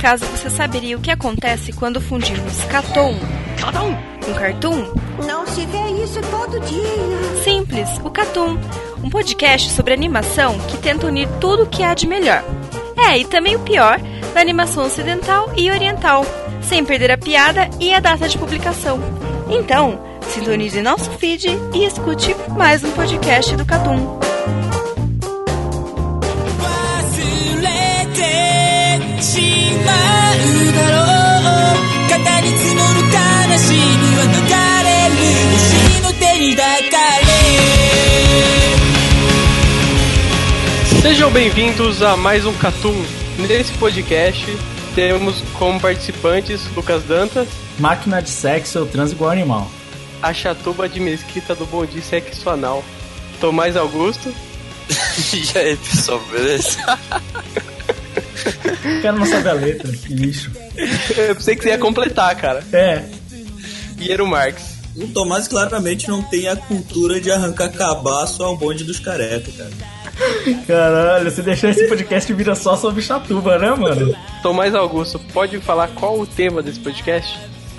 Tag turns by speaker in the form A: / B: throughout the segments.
A: acaso você saberia o que acontece quando fundimos Caton com Cartoon?
B: Não se vê isso todo dia.
A: Simples, o Catum, um podcast sobre animação que tenta unir tudo o que há de melhor. É, e também o pior da animação ocidental e oriental, sem perder a piada e a data de publicação. Então, sintonize nosso feed e escute mais um podcast do Catum.
C: Sejam bem-vindos a mais um Catum. Nesse podcast temos como participantes Lucas Dantas,
D: Máquina de sexo, eu transo igual animal.
C: a chatuba de mesquita do Bom Dia Sexo Anal, Tomás Augusto,
E: E aí, pessoal, beleza?
D: O cara não sabe a letra, que lixo.
C: eu pensei que você ia completar, cara,
D: É,
C: Piero Marques.
F: O Tomás claramente não tem a cultura de arrancar cabaço ao bonde dos carecas, cara.
D: caralho, você deixou esse podcast vira só sobre chatuba, né, mano?
C: Tomás Augusto, pode falar qual o tema desse podcast?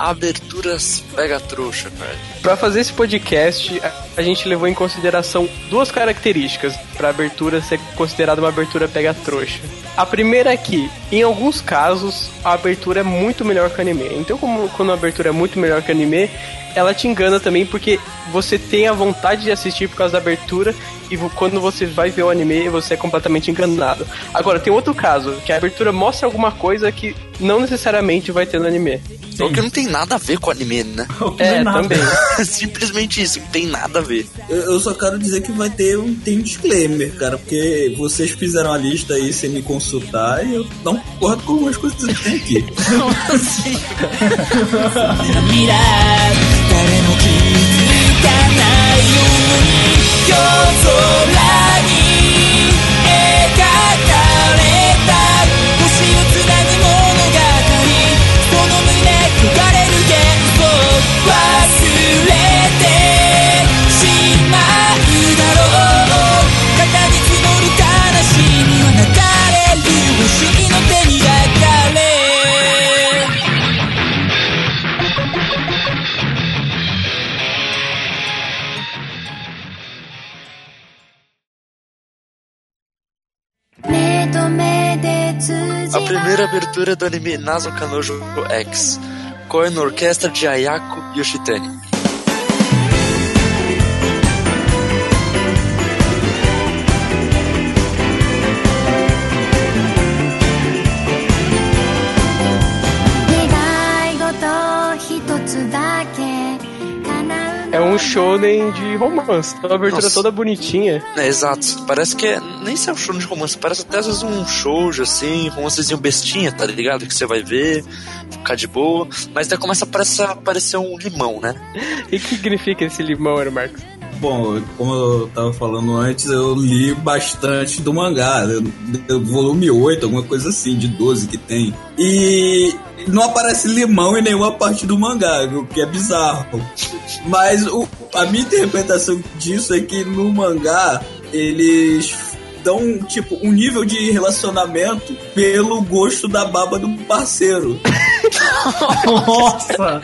E: Aberturas pega trouxa, velho.
C: Para fazer esse podcast, a- gente levou em consideração duas características para a abertura ser considerada uma abertura pega trouxa. A primeira é que, em alguns casos, a abertura é muito melhor que o anime. Então, como quando a abertura é muito melhor que o anime, ela te engana também porque você tem a vontade de assistir por causa da abertura e quando você vai ver o anime, você é completamente enganado. Agora, tem outro caso, que a abertura mostra alguma coisa que não necessariamente vai ter no anime.
E: O que não tem nada a ver com anime, né?
D: O que não
C: É,
D: nada.
C: também.
E: Simplesmente isso, não tem nada a ver.
F: Eu, eu só quero dizer que vai ter um, tem um disclaimer, cara, porque vocês fizeram a lista aí sem me consultar e eu não concordo com algumas coisas que tem aqui.
G: 未来誰も気づかないように夜空に描か
E: A primeira abertura do anime Nazo Kanojo X, a orquestra de Ayako Yoshitani.
C: Um shonen de romance. Então a abertura
E: Nossa.
C: toda bonitinha.
E: É, exato. Parece que é. Nem se é um show de romance, parece até às vezes um shoujo assim, romancezinho bestinha, tá ligado? Que você vai ver, ficar de boa. Mas daí começa a aparecer, aparecer um limão, né?
C: E o que significa esse limão, Marcos?
F: Bom, como eu tava falando antes, eu li bastante do mangá, eu- volume 8, alguma coisa assim, de 12 que tem. E não aparece limão em nenhuma parte do mangá, o que é bizarro. Mas o- a minha interpretação disso é que no mangá eles dão tipo um nível de relacionamento pelo gosto da baba do parceiro.
D: Nossa!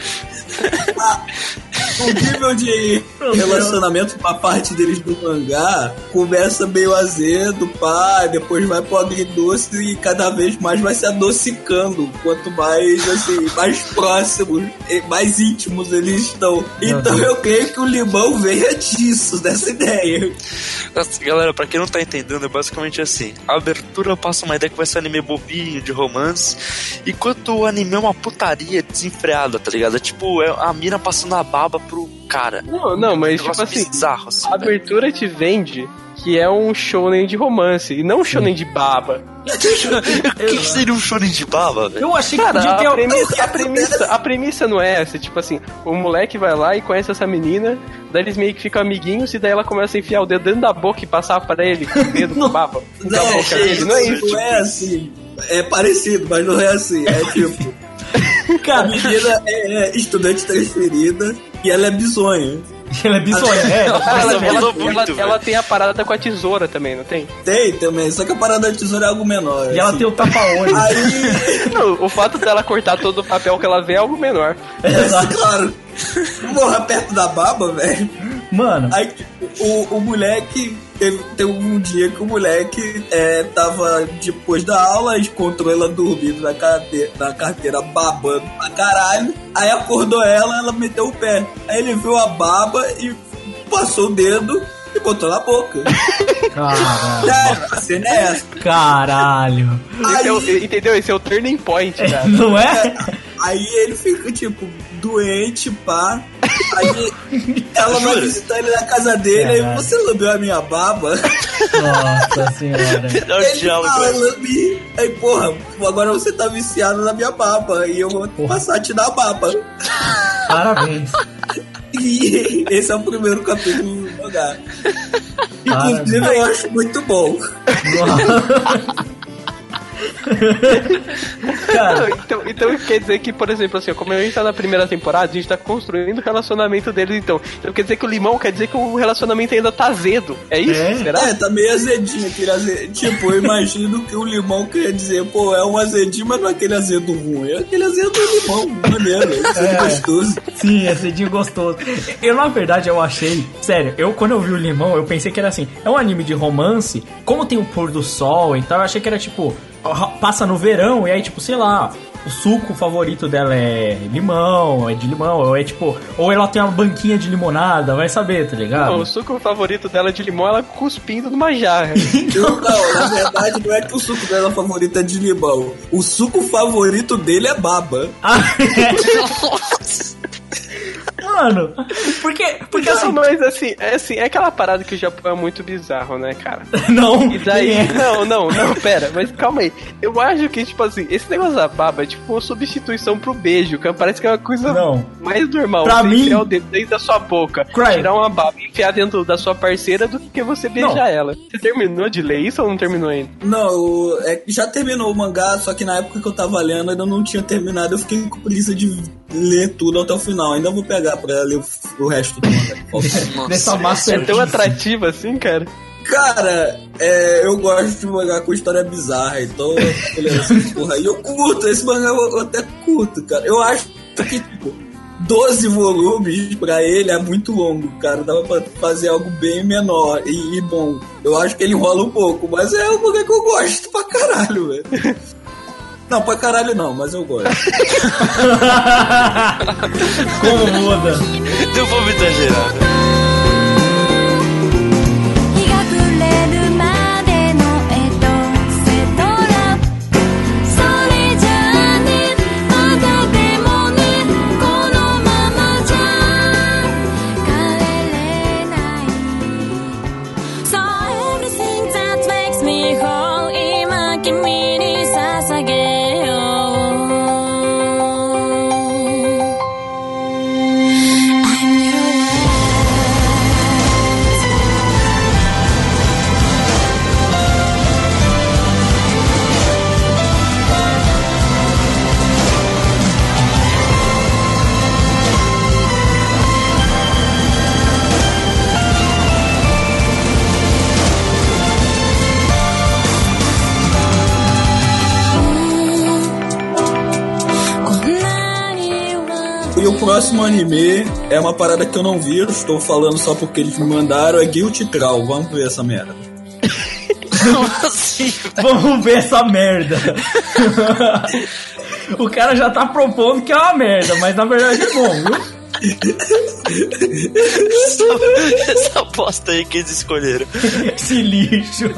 F: O nível de relacionamento pra parte deles do mangá começa meio azedo, pá, depois vai pro agridoce e cada vez mais vai se adocicando. Quanto mais, assim, mais próximos, e mais íntimos eles estão. Então eu creio que o limão venha disso, dessa ideia.
E: Nossa, Galera, pra quem não tá entendendo, é basicamente assim: a abertura passa uma ideia que vai ser um anime bobinho de romance, enquanto o anime é uma putaria desenfreada, tá ligado? É tipo, é a mina passando a baba pro cara.
C: Não, não, mas
E: Um
C: tipo assim,
E: bizarro, assim.
C: a
E: velho.
C: abertura te vende que é um shonen de romance e não um shonen de baba.
E: O que, seria um shonen de baba, velho?
D: Eu achei que
C: Cara,
D: podia ter
C: a premissa, a, premissa, a premissa não é essa, tipo assim, o moleque vai lá e conhece essa menina, daí eles meio que ficam amiguinhos e daí ela começa a enfiar o dedo dentro da boca e passar pra ele com o dedo com baba.
F: Não,
C: boca dele. Não é isso.
F: Não é assim. É parecido, mas não é assim. É tipo. A
D: Cara,
F: menina é, é estudante transferida e ela é bizonha.
D: Ela é bizonha, é.
C: Ela, ela- ela-
E: muito,
C: ela
E: velho.
C: tem a parada com a tesoura também, não tem?
F: Tem também, só que a parada da tesoura é algo menor.
D: E ela
F: assim.
D: tem o tapa-olho.
F: Aí,
C: Não, o fato dela cortar todo o papel que ela vê é algo menor.
F: é, claro, morra perto da baba, velho.
D: Mano,
F: Aí tipo, o, o moleque. Teve, teve um dia que o moleque é, tava depois da aula, encontrou ela dormindo na carteira, na carteira babando pra caralho. Aí acordou ela, ela meteu o pé. Aí ele viu a baba e passou o dedo e botou na boca.
D: caralho.
F: A cena é essa.
D: Caralho.
C: Esse é o- entendeu? Esse é o turning point, cara.
D: Não é?
F: aí ele fica, tipo, doente, pá. Aí ela vai visitar ele na casa dele, aí
D: Caralho.
F: você lambeu a minha baba.
D: Nossa senhora.
F: Ele fala,
E: velho.
F: lambi. Aí, porra, agora você tá viciado na minha baba. E eu vou passar a te dar a baba.
D: Parabéns.
F: E esse é o primeiro capítulo do mangá. Inclusive, eu acho muito bom.
D: Cara,
C: Não, então, então quer dizer que, por exemplo, assim, como a gente tá na primeira temporada, a gente tá construindo o relacionamento deles, então. Então quer dizer que o limão quer dizer que o relacionamento ainda tá azedo. É isso?
D: É?
C: Será?
F: É, tá meio azedinho aquele azedo. Tipo, eu imagino que o limão quer dizer, pô, é um azedinho, mas não é aquele azedo ruim. É aquele azedo limão, maneiro. É
D: É.
F: gostoso.
D: sim, é cedinho gostoso. Eu, na verdade, eu achei. Sério, eu quando eu vi o limão, eu pensei que era assim. É um anime de romance. Como tem o pôr do sol e tal, eu achei que era tipo. Passa no verão e aí, tipo, sei lá. O suco favorito dela é limão, é de limão, ou é tipo. Ou ela tem uma banquinha de limonada, vai saber, tá ligado?
C: Não, o suco favorito dela de limão, ela cuspindo numa jarra.
F: Não, não, na verdade não é que o suco dela favorito é de limão. O suco favorito dele é baba.
D: Ah, Mano, porque. Porque
C: Não,
D: assim.
C: mas assim, é assim, é aquela parada que o Japão é muito bizarro, né, cara?
D: Não,
C: E daí,
D: é?
C: não, não, não, pera, mas calma aí. Eu acho que, tipo assim, esse negócio da baba é tipo uma substituição pro beijo, que parece que é uma coisa
D: Não.
C: mais normal.
D: Pra
C: você
D: mim-
C: enfiar o dedo dentro da sua boca,
D: Cry.
C: tirar uma baba e enfiar dentro da sua parceira do que você beijar
D: Não.
C: ela. Você terminou de ler isso ou não terminou ainda?
F: Não, é, já terminou o mangá, só que na época que eu tava lendo ainda não tinha terminado. Eu fiquei com preguiça de ler tudo até o final. Ainda vou pegar pra ler o, o resto do mangá.
D: Dessa
C: É
D: masterpiece.
C: tão atrativo assim, cara?
F: Cara, é, eu gosto de mangá com história bizarra, então eu tô lendo essa porra. E eu curto, esse mangá eu, eu até curto, cara. Eu acho que, tipo, 12 volumes pra ele é muito longo, cara. Dava pra fazer algo bem menor e, e bom. Eu acho que ele enrola um pouco, mas é um mangá que eu gosto pra caralho, velho. Não, pra caralho não, mas eu gosto.
D: Como muda?
E: Eu vou me exagerar.
F: Próximo anime é uma parada que eu não vi, eu estou falando só porque eles me mandaram, é Guilty Troll. Vamos ver essa merda.
E: assim?
D: Vamos ver essa merda. o cara já tá propondo que é uma merda, mas na verdade é bom, viu?
E: essa, essa bosta aí que eles escolheram.
D: Esse lixo.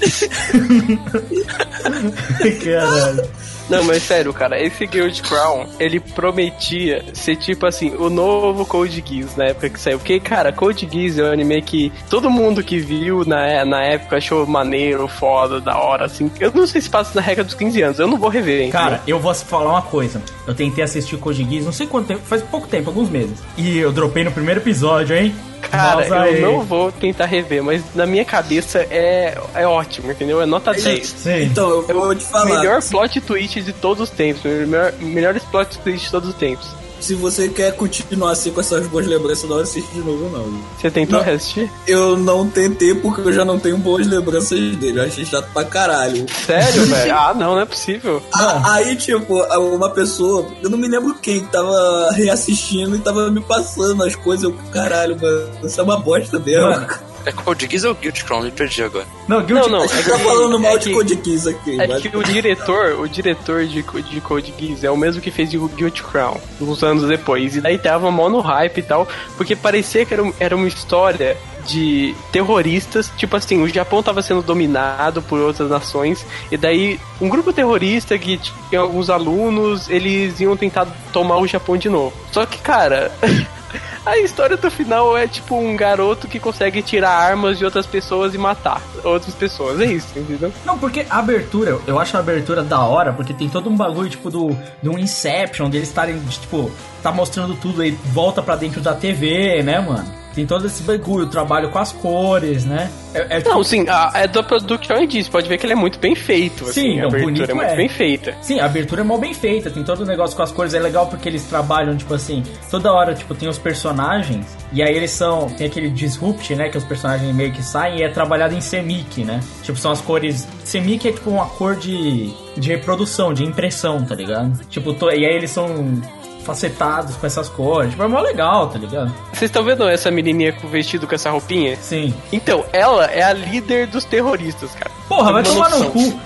D: Caralho.
C: Não, mas sério, cara, esse Guild Crown, ele prometia ser tipo assim, o novo Code Geass na época que saiu. Porque, cara, Code Geass é um anime que todo mundo que viu na, na época achou maneiro, foda, da hora, assim. Eu não sei se passa na regra dos 15 anos, eu não vou rever, hein?
D: Cara, eu vou falar uma coisa. Eu tentei assistir Code Geass, não sei quanto tempo, faz pouco tempo, alguns meses. E eu dropei no primeiro episódio, hein?
C: Cara, eu não vou tentar rever, mas na minha cabeça é, é ótimo, entendeu? É nota 10.
D: Sim.
F: Então, eu vou te falar.
C: Melhor plot twist de todos os tempos. Melhor, melhores plot twist de todos os tempos.
F: Se você quer continuar assim com essas boas lembranças, não assiste de novo, não.
C: Você tentou
F: Não.
C: reassistir?
F: Eu não tentei porque eu já não tenho boas lembranças dele. Eu achei chato pra caralho.
C: Sério, velho? Ah, não, não é possível.
F: A- Aí, tipo, uma pessoa, eu não me lembro quem, que tava reassistindo e tava me passando as coisas. Eu, caralho, mano, isso é uma bosta mesmo.
D: Mano,
E: É Code Geass ou Guilty Crown? Me perdi agora.
D: Não, Guilty
C: Não, não.
F: Tá falando mal de
C: que-
F: Code Geass aqui.
C: É
F: mas-
C: que o diretor, o diretor de, de Code Geass é o mesmo que fez o Guilty Crown, uns anos depois. E daí tava mó no hype e tal, porque parecia que era, era uma história de terroristas, tipo assim, o Japão tava sendo dominado por outras nações, e daí um grupo terrorista que tinha alguns alunos, eles iam tentar tomar o Japão de novo. Só que, cara, a história do final é tipo um garoto que consegue tirar armas de outras pessoas e matar outras pessoas. É isso, entendeu?
D: Não, porque a abertura, eu acho a abertura da hora, porque tem todo um bagulho, tipo, do, do Inception, deles estarem, tipo, tá mostrando tudo aí, volta pra dentro da TV, né, mano? Tem todo esse bagulho, trabalho com as cores, né? É, é,
C: Não, sim, a, é da production é disso. Pode ver que ele é muito bem feito.
D: Sim,
C: assim,
D: não,
C: a abertura é muito
D: é.
C: bem feita.
D: Sim, a abertura é mal bem feita, tem todo o negócio com as cores, é legal porque eles trabalham, tipo assim, toda hora, tipo, tem os personagens, e aí eles são, tem aquele disrupt, né, que os personagens meio que saem, e é trabalhado em semic, né? Tipo, são as cores, semic é tipo uma cor de, de reprodução, de impressão, tá ligado? Tipo, e aí eles são facetados com essas cores, tipo, é mó legal, tá ligado?
C: Vocês estão vendo essa menininha com o vestido com essa roupinha?
D: Sim.
C: Então, ela é a líder dos terroristas, cara.
D: Porra, vai tomar no cu.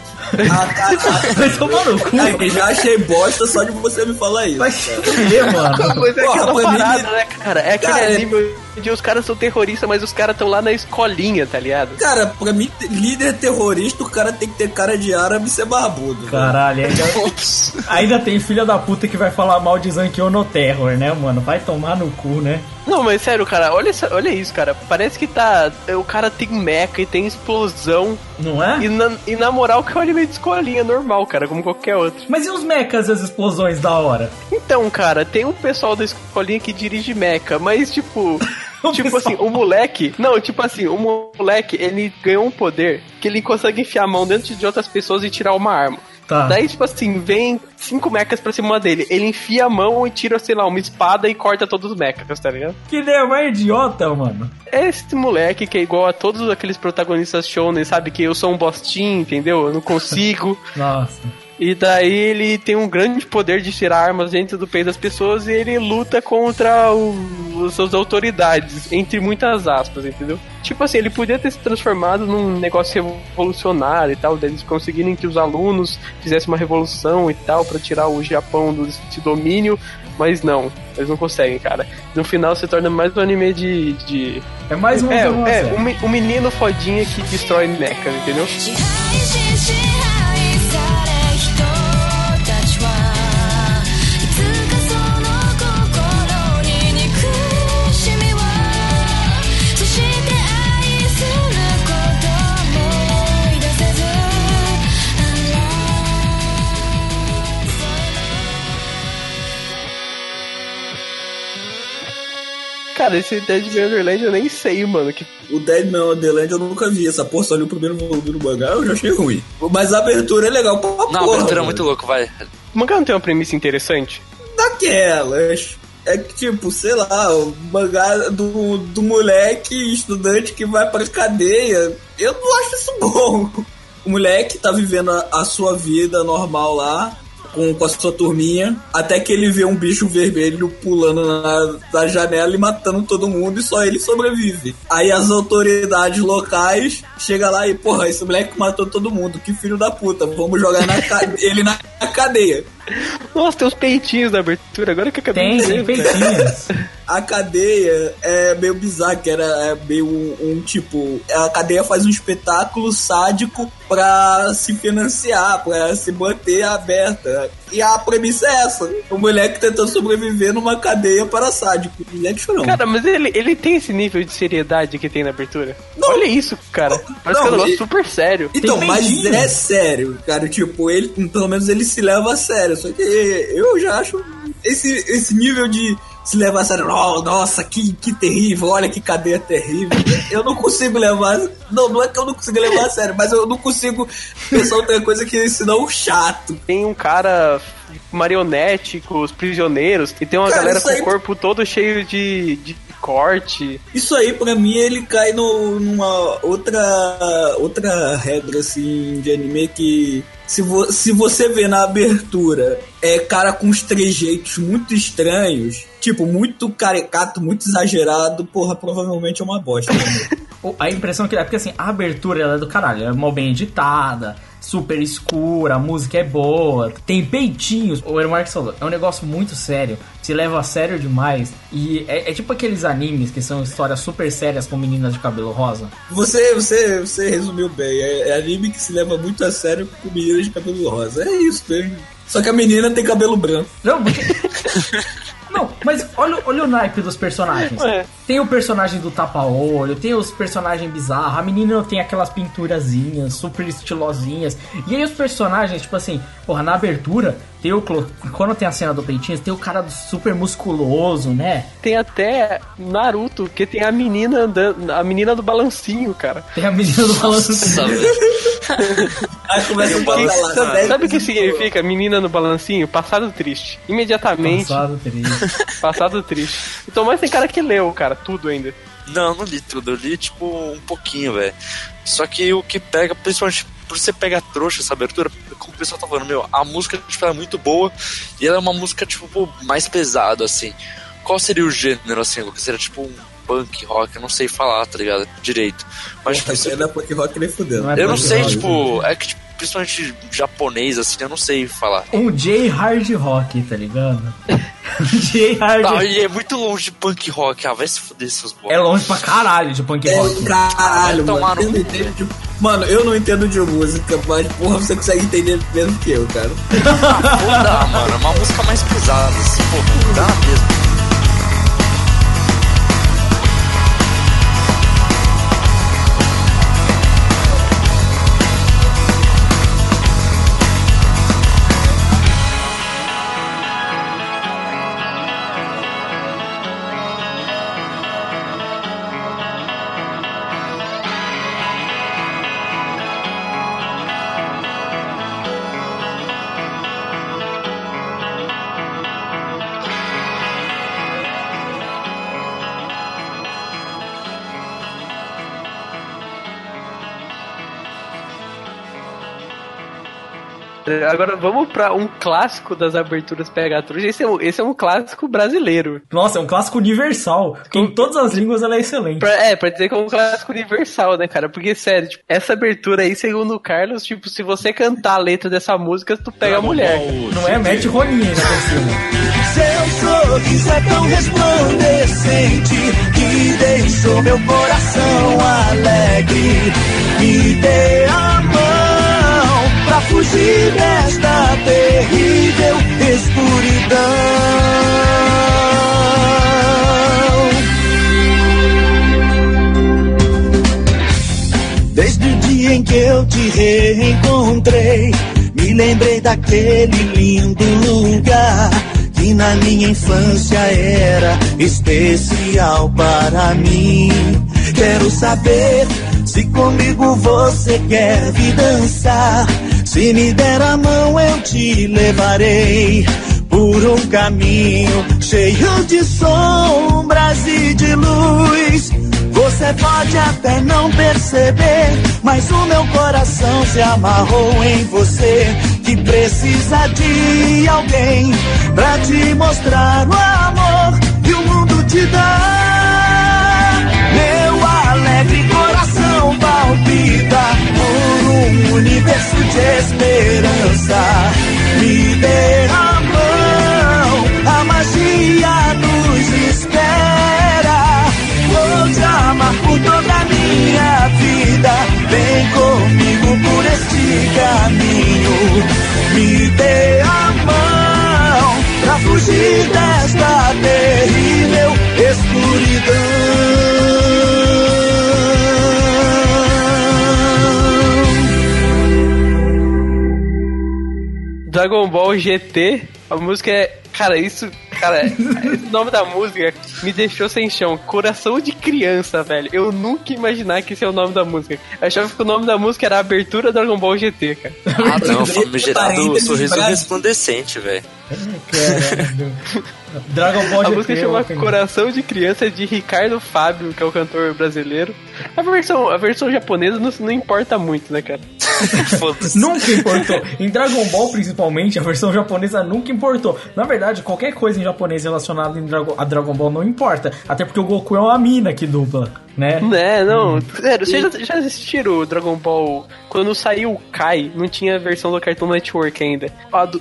F: Ah, caralho.
D: Vai tomar no cu.
F: Ai, já achei bosta só de você me falar isso.
D: Vai se fuder, mano.
C: Mas é
F: Porra,
C: aquela parada, né, cara? É aquele
F: Cara, é-
C: os caras são terroristas, mas os caras estão lá na escolinha, tá ligado?
F: Cara, pra mim, líder terrorista, o cara tem que ter cara de árabe e ser barbudo.
D: Caralho, ainda, ainda tem filha da puta que vai falar mal de Zankyo no Terror, né, mano? Vai tomar no cu, né?
C: Não, mas sério, cara, olha, essa- olha isso, cara. Parece que tá. O cara tem mecha e tem explosão.
D: Não é?
C: E na, e na moral que é um anime de escolinha normal, cara, como qualquer outro.
D: Mas e os mechas e as explosões da hora?
C: Então, cara, tem um pessoal da escolinha que dirige mecha, mas tipo. Tipo
D: pessoal-
C: assim, o moleque. Não, tipo assim, o moleque, ele ganhou um poder que ele consegue enfiar a mão dentro de outras pessoas e tirar uma arma.
D: Tá.
C: Daí, tipo assim, vem cinco mechas pra cima dele. Ele enfia a mão e tira, sei lá, uma espada e corta todos os mechas, tá ligado?
D: Que ideia mais idiota, mano.
C: É esse moleque que é igual a todos aqueles protagonistas shonen, sabe? Que eu sou um bostinho, entendeu? Eu não consigo.
D: Nossa.
C: E daí ele tem um grande poder de tirar armas dentro do peito das pessoas e ele luta contra o, as suas autoridades, entre muitas aspas, entendeu? Tipo assim, ele podia ter se transformado num negócio revolucionário e tal, deles conseguirem que os alunos fizessem uma revolução e tal, pra tirar o Japão do, domínio, mas não, eles não conseguem, cara. No final se torna mais um anime de. de...
D: É mais um
C: É, é
D: zero.
C: um, um menino fodinha que destrói mechas, entendeu? Cara, esse Dead Man Wonderland eu nem sei, mano. Que...
F: O Deadman Wonderland eu nunca vi. Essa porra só li o primeiro volume do mangá, eu já achei ruim. Mas a abertura é legal pra
E: Não,
F: porra.
E: a abertura é
F: mano.
E: muito louco, vai.
C: O mangá não tem uma premissa interessante?
F: Daquelas. É que, tipo, sei lá, o mangá do, do moleque estudante que vai pra cadeia. Eu não acho isso bom. O moleque tá vivendo a, a sua vida normal lá, com, com a sua turminha, até que ele vê um bicho vermelho pulando na, janela e matando todo mundo e só ele sobrevive. Aí as autoridades locais chegam lá e, porra, esse moleque matou todo mundo, que filho da puta, vamos jogar na ele na cadeia.
C: Nossa, tem os peitinhos da abertura, agora que eu acabei
D: Tem,
C: de
D: tem
C: ver.
D: peitinhos.
F: A cadeia é meio bizarro, que era é meio um, um tipo. A cadeia faz um espetáculo sádico pra se financiar, pra se manter aberta. E a premissa é essa: o moleque tentando sobreviver numa cadeia para sádico. Moleque chorão.
C: Cara, mas ele, ele tem esse nível de seriedade que tem na abertura?
F: Não.
C: Olha isso, cara. Parece que é um
F: Não,
C: negócio super sério.
F: Então, mas é sério, cara. Tipo, ele, pelo menos ele se leva a sério. Só que eu já acho esse, esse nível de se levar a sério. Oh, nossa, que, que terrível, olha que cadeia terrível. Eu não consigo levar. Não, não é que eu não consigo levar a sério, mas eu não consigo pensar outra coisa que senão chato.
C: Tem um cara marionete com os prisioneiros e tem uma
F: Cara,
C: galera com
F: aí-
C: o corpo todo cheio de, de corte.
F: Isso aí, pra mim, ele cai no, numa outra, outra regra, assim, de anime que... Se, vo, se você vê na abertura, é cara com uns trejeitos muito estranhos, tipo, muito caricato, muito exagerado, porra, provavelmente é uma bosta. né?
D: A impressão que é porque assim, a abertura ela é do caralho, é mal bem editada, super escura, a música é boa, tem peitinhos. O Ermark falou, é um negócio muito sério, se leva a sério demais. E é, é tipo aqueles animes que são histórias super sérias com meninas de cabelo rosa.
F: Você, você, você resumiu bem. É, é anime que se leva muito a sério com meninas de cabelo rosa. É isso, mesmo. Só que a menina tem cabelo branco.
D: Não, porque... Não, mas olha, olha o naipe dos personagens.
C: É.
D: Tem o personagem do tapa-olho, tem os personagens bizarros, a menina tem aquelas pinturazinhas super estilosinhas. E aí os personagens, tipo assim, porra, na abertura, tem o. clo- Quando tem a cena do peitinho, tem o cara do super musculoso, né?
C: Tem até Naruto, que tem a menina andando, a menina do balancinho, cara.
D: Tem a menina do.
E: Nossa, velho.
F: Aí começa falar lá.
C: sabe, sabe o que significa menina no balancinho? Passado triste. Imediatamente,
D: Passado triste.
C: passado triste. Então, mas tem cara que leu, cara, tudo ainda.
E: Não, não li tudo. Eu li, tipo, um pouquinho, velho. Só que o que pega, principalmente por você pegar trouxa essa abertura, como o pessoal tá falando, meu, a música, tipo, ela é muito boa e ela é uma música, tipo, mais pesada, assim. Qual seria o gênero, assim, Lucas? Seria, tipo, um punk rock, eu não sei falar, tá ligado? Direito. Mas, tipo,
F: Isso aí não é punk rock nem fudendo.
D: Não é
E: eu não sei,
D: rock.
E: tipo, é que, tipo, principalmente japonês, assim, eu não sei falar.
D: Um J hard rock, tá ligado? Um J hard
E: Tá, e é muito longe de punk rock, ah, vai se fuder seus
D: É
E: bolas.
D: longe pra caralho de punk rock.
F: É, caralho,
E: Vai tomar
F: mano.
E: no
F: Eu não entendo de... Mano, eu não entendo de música, mas porra, você consegue entender mesmo que eu, cara.
E: Ah, pô, dá, mano, é uma música mais pesada, assim, pô, dá mesmo.
C: Agora vamos pra um clássico das aberturas PH Trouxa. Esse é, um, esse é um clássico brasileiro.
D: Nossa, é um clássico universal. Que em todas as línguas ela é excelente.
C: Pra- é, pra dizer que é um clássico universal, né, cara? Porque, sério, tipo, essa abertura aí, segundo o Carlos, tipo, se você cantar a letra dessa música, tu pega a mulher.
D: Não é Matt Roninha por cima.
G: Seu sorriso é tão resplandecente que deixou meu coração alegre. Me mão pra fugir desta terrível escuridão. Desde o dia em que eu te reencontrei, me lembrei daquele lindo lugar que na minha infância era especial para mim. Quero saber se comigo você quer vir dançar. Se me der a mão, eu te levarei por um caminho cheio de sombras e de luz. Você pode até não perceber, mas o meu coração se amarrou em você. Que precisa de alguém pra te mostrar o amor que o mundo te dá. Meu alegre coração palpita um universo de esperança. Me dê a mão, a magia nos espera. Vou te amar por toda a minha vida. Vem comigo por este caminho. Me dê a mão pra fugir desta terrível escuridão.
C: Dragon Ball GT, a música é. Cara, isso. Cara, esse nome da música me deixou sem chão. Coração de criança, velho. Eu nunca ia imaginar que esse é o nome da música. Eu achava que o nome da música era abertura do Dragon Ball GT, cara.
E: Ah, não, famigerado
F: Parênteses,
E: sorriso
F: Brasil.
E: resplandecente, velho.
D: Caralho. Dragon Ball
C: A
D: GT.
C: música chama. Coração de Criança de Ricardo Fábio, que é o cantor brasileiro. A versão, a versão japonesa não, não importa muito, né, cara?
D: Nunca importou. Em Dragon Ball, principalmente, a versão japonesa nunca importou. Na verdade, qualquer coisa em japonês relacionada a Dragon Ball não importa. Até porque o Goku é uma mina que dubla, né?
C: Né, não. Sério, vocês já, já assistiram o Dragon Ball? Quando saiu o Kai, não tinha a versão do Cartoon Network ainda.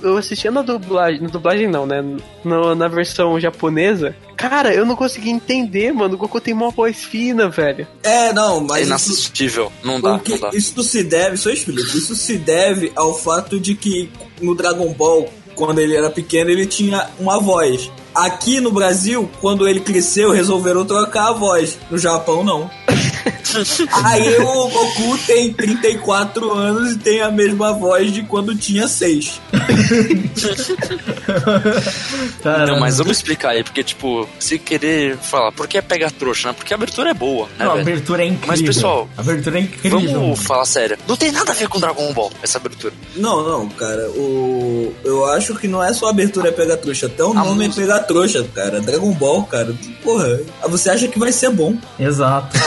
C: Eu assistia na dublagem, na dublagem não, né? No- na versão japonesa. Cara, eu não consegui entender, mano. O Goku tem uma voz fina, velho.
F: É, não,
E: É
F: mas isso,
E: inassistível. Não dá, não dá.
F: isso se deve, só explico, isso se deve ao fato de que no Dragon Ball, quando ele era pequeno, ele tinha uma voz. Aqui no Brasil, quando ele cresceu, resolveram trocar a voz. No Japão, não. Aí o Goku tem 34 anos e tem a mesma voz de quando tinha 6.
D: Caramba.
E: Não, mas vamos explicar aí, porque, tipo, se querer falar, por que pega trouxa, né? Porque a abertura é boa, né,
D: Não, a abertura é incrível.
E: Mas, pessoal,
D: a abertura é incrível.
E: Vamos falar sério. Não tem nada a ver com Dragon Ball, essa abertura.
F: Não, não, cara. O... Eu acho que não é só a abertura é pegar trouxa, até o nome
E: música.
F: é pegar trouxa, cara. Dragon Ball, cara. Porra, você acha que vai ser bom.
D: Exato.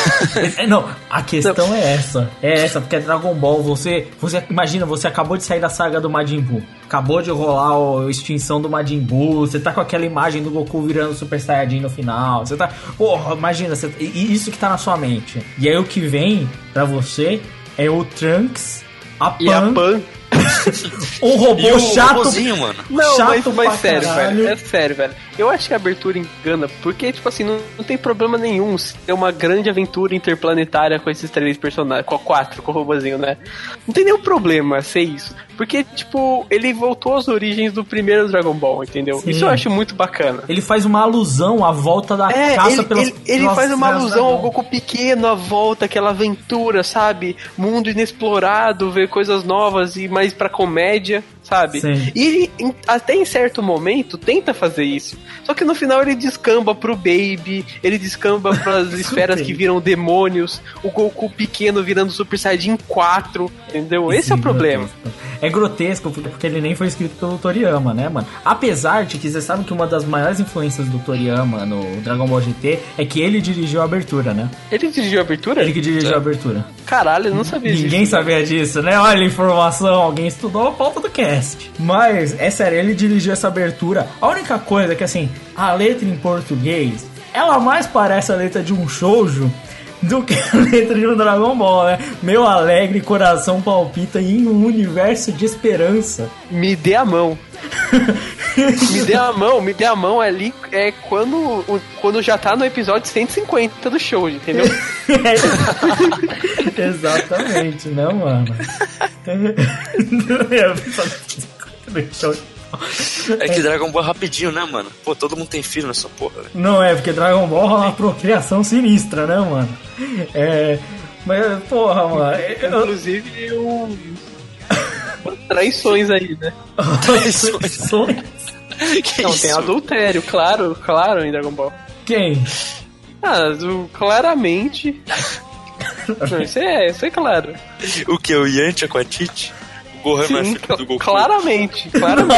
D: É, não, a questão é essa. É essa, porque é Dragon Ball, você, você. Imagina, você acabou de sair da saga do Majin Buu. Acabou de rolar a extinção do Majin Buu. Você tá com aquela imagem do Goku virando Super Saiyajin no final. Você tá. Porra, imagina, você- e isso que tá na sua mente. E aí o que vem pra você é o Trunks, a
C: E a
D: Pan,
C: Pan.
D: um robô
E: E o
D: chato.
E: mano.
C: Não,
D: Chato
C: mas, mas sério,
D: caralho.
C: velho. É sério, velho. Eu acho que a abertura engana, porque, tipo assim, não, não tem problema nenhum se ter uma grande aventura interplanetária com esses três personagens, com a quatro, com o robozinho, né? Não tem nenhum problema ser isso. Porque, tipo, ele voltou às origens do primeiro Dragon Ball, entendeu?
D: Sim.
C: Isso eu acho muito bacana.
D: Ele faz uma alusão à volta da
C: É,
D: caça
C: ele,
D: pelas
C: ele, ele
D: pelas
C: faz uma alusão ao. Goku pequeno, a volta, aquela aventura, sabe? Mundo inexplorado, ver coisas novas e mais pra comédia, sabe?
D: Sim.
C: E ele, em- até em certo momento, tenta fazer isso. Só que no final ele descamba pro Baby, ele descamba pras esferas que viram demônios, o Goku pequeno virando Super Saiyajin 4, entendeu? Esse é o
D: Sim,
C: problema.
D: grotesco. É grotesco porque ele nem foi escrito pelo Toriyama, né, mano? Apesar de que você sabe que uma das maiores influências do Toriyama no Dragon Ball GT é que ele dirigiu a abertura, né?
C: Ele dirigiu a abertura?
D: Ele que dirigiu a abertura.
C: Caralho, eu não sabia disso.
D: Ninguém sabia disso, né? Olha a informação, alguém estudou a pauta do cast. Mas, é sério, ele dirigiu essa abertura. A única coisa é que, assim, a letra em português, ela mais parece a letra de um shoujo do que a letra de um Dragon Ball, né? Meu alegre coração palpita em um universo de esperança.
C: Me dê a mão. me dê a mão, me dê a mão ali é quando, quando já tá no episódio 150 do show, entendeu?
D: Exatamente, né, mano?
E: É que Dragon Ball é rapidinho, né, mano? Pô, todo mundo tem filho nessa porra, velho.
D: Não é, porque Dragon Ball é uma procriação sinistra, né, mano? É. Mas, porra, mano. Eu...
C: Inclusive, eu... traições aí, né?
D: Traições?
E: Que
C: Não,
E: isso?
C: tem adultério, claro, claro, em Dragon Ball.
D: Quem?
C: Ah, do- claramente... Não, isso é, isso é claro.
E: O que? O Yantia com a Titi? O Gohan
C: Sim,
E: filho do Goku?
C: claramente, claramente.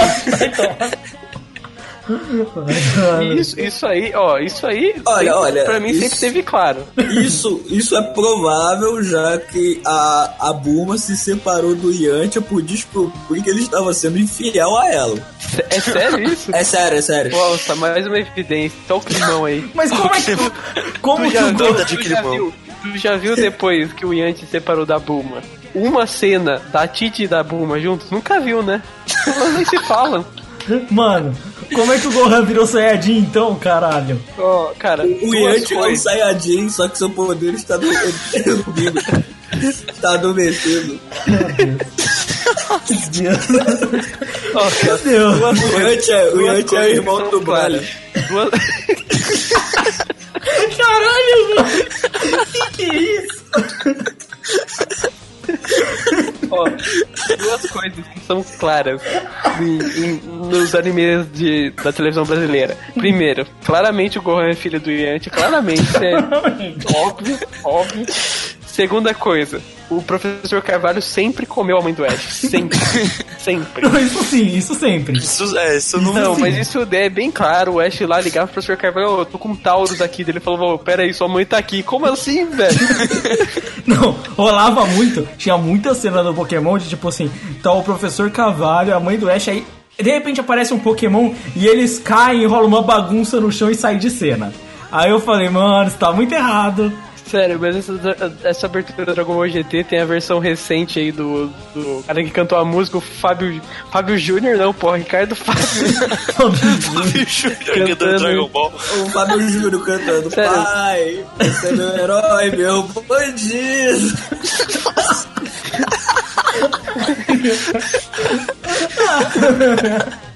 D: Vai,
C: Isso, isso aí, ó, isso aí,
F: Olha,
C: sempre-
F: olha,
C: pra mim
F: isso-
C: sempre teve claro.
F: Isso, isso é provável, já que a, a Bulma se separou do Yantia por descobrir que ele estava sendo infiel a ela.
C: É sério isso?
F: É sério, é sério.
C: Nossa, mais uma evidência. Tá o climão aí.
D: Mas como é que. Como
C: Tu
D: que
C: já,
D: o
C: tu,
D: Goku.
E: de
C: tu já
E: climão.
C: viu, tu já viu depois que o Yanti separou da Bulma? Uma cena da Titi e da Bulma juntos? Nunca viu, né? Elas nem se falam.
D: Mano, como é que o Gohan virou Saiyajin então, caralho?
C: Ó, cara,
F: O
C: duas
F: Yantia é um. Saiyajin, só que seu poder está do... está adormecido.
C: Cara,
D: Deus.
F: O
C: coisas.
F: Yantia, o
C: Duas
F: Yantia é o irmão do. Broly.
C: Duas...
D: Caralho, mano! Que que é isso?
C: Ó, duas coisas que são claras em- em- nos animes de, da televisão brasileira. Primeiro, claramente o Gohan é filho do Yanti, claramente, é óbvio, óbvio. Segunda coisa, o professor Carvalho sempre comeu a mãe do Ash. Sempre. sempre.
D: Não, isso sim, isso sempre.
E: Isso, é, isso não...
C: Não, mas isso é bem claro. O Ash lá ligava pro professor Carvalho, "Ô, eu tô com um Taurus aqui. Ele falou, "Ô, pera aí, sua mãe tá aqui. Como assim, velho?
D: Não, rolava muito. Tinha muita cena do Pokémon de tipo assim, tá o professor Cavalho, a mãe do Ash, aí de repente aparece um Pokémon e eles caem, rola uma bagunça no chão e saem de cena. Aí eu falei, mano, isso tá muito errado.
C: Sério, mas essa, essa abertura do Dragon Ball GT tem a versão recente aí do, do cara que cantou a música, o Fábio, Fábio Júnior, não, porra, Ricardo Fábio.
E: Júnior cantando Dragon Ball.
F: O Fábio Júnior cantando,
C: Sério?
F: pai, você é meu herói, meu bandido.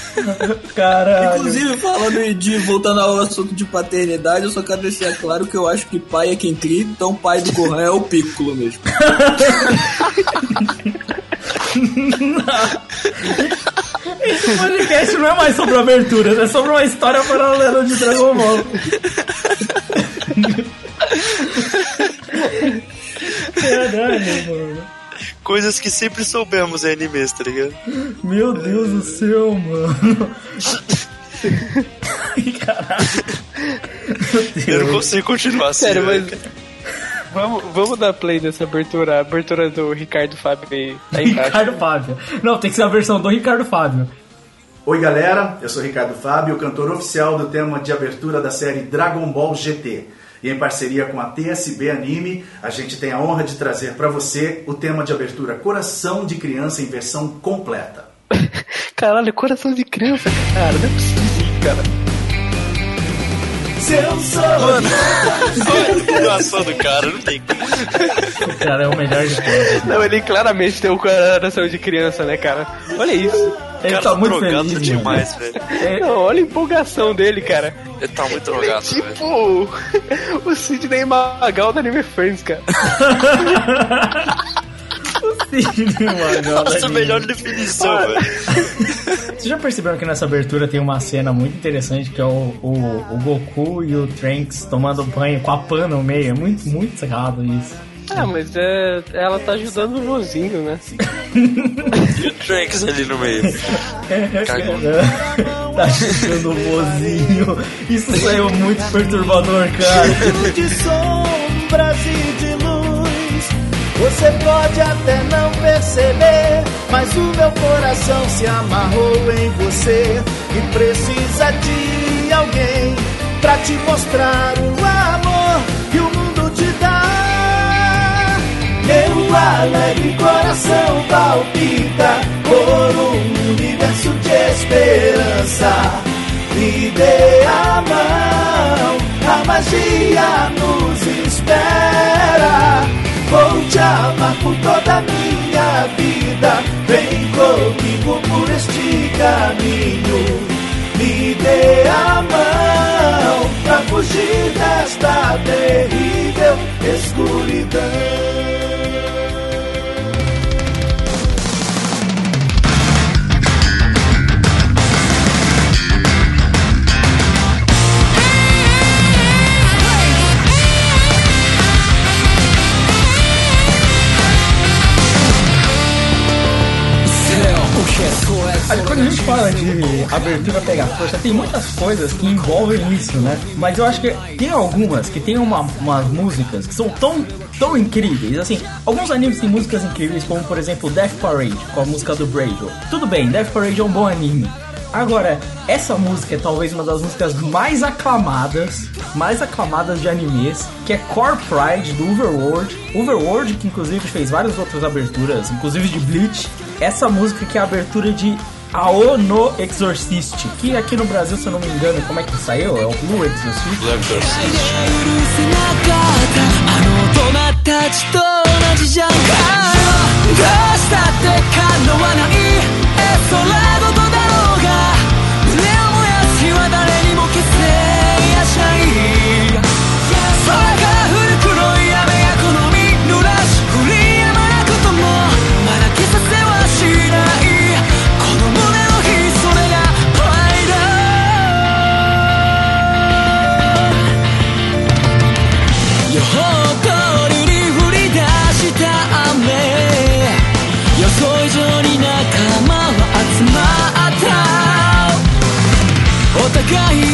D: Caralho.
F: Inclusive, falando de, voltando ao assunto de paternidade, eu só quero deixar claro que eu acho que pai é quem cria, então o pai do Gohan é o Piccolo mesmo.
D: Esse podcast não é mais sobre aberturas, é sobre uma história paralela de Dragon Ball. Caralho, mano.
E: Coisas que sempre soubemos em animes, tá ligado?
D: Meu Deus do céu, mano. Caralho.
E: Eu não consigo continuar assim.
C: Sério, mas. Vamos, vamos dar play nessa abertura, a abertura do Ricardo Fábio aí, aí embaixo.
D: Ricardo Fábio. Não, tem que ser a versão do Ricardo Fábio.
H: Oi galera, eu sou Ricardo Fábio, cantor oficial do tema de abertura da série Dragon Ball GT. E em parceria com a TSB Anime, a gente tem a honra de trazer para você o tema de abertura Coração de Criança em versão completa.
C: Caralho, coração de criança, cara, não é possível, cara.
H: Seu sou
E: Olha a situação do cara, não tem como.
D: O cara é o melhor de todos.
C: Não, ele claramente tem um coração de criança, né, cara? Olha isso.
D: Ele tá
E: tá
D: muito
E: drogado
D: feliz.
E: demais, velho.
D: É,
C: Não, olha a empolgação dele, cara.
E: Ele tá muito
C: Ele é
E: drogado, velho.
C: tipo o Sidney Magal do Anime Friends, cara.
D: Sim, mano,
E: Nossa, melhor definição, velho.
D: Vocês já perceberam que nessa abertura tem uma cena muito interessante que é o, o, o Goku e o Trunks tomando banho com a pan no meio? É muito, muito errado isso.
C: Ah, mas é, ela tá ajudando o vozinho, né?
E: E o Trunks ali no meio. Cagou.
D: tá chegando o vozinho. Isso saiu muito perturbador, cara.
G: de sombras e de luz. Você pode até não perceber, mas o meu coração se amarrou em você e precisa de alguém pra te mostrar o amor Meu alegre coração palpita por um universo de esperança. Me dê a mão, a magia nos espera. Vou te amar por toda a minha vida. Vem comigo por este caminho. Me dê a mão pra fugir desta terrível escuridão.
D: Quando a gente fala de abertura pegar força, tem muitas coisas que envolvem isso, né? Mas eu acho que tem algumas que tem uma, umas músicas que são tão, tão incríveis. Assim, alguns animes têm músicas incríveis, como por exemplo Death Parade, com a música do Brave. Tudo bem, Death Parade é um bom anime. Agora, essa música é talvez uma das músicas mais aclamadas, mais aclamadas de animes, que é Core Pride do Overworld. Overworld, que inclusive fez várias outras aberturas, inclusive de Bleach. Essa música que é a abertura de Ao no Exorcist, que aqui no Brasil, se eu não me engano, como é que saiu? É o Blue Exorcist.
G: 許せい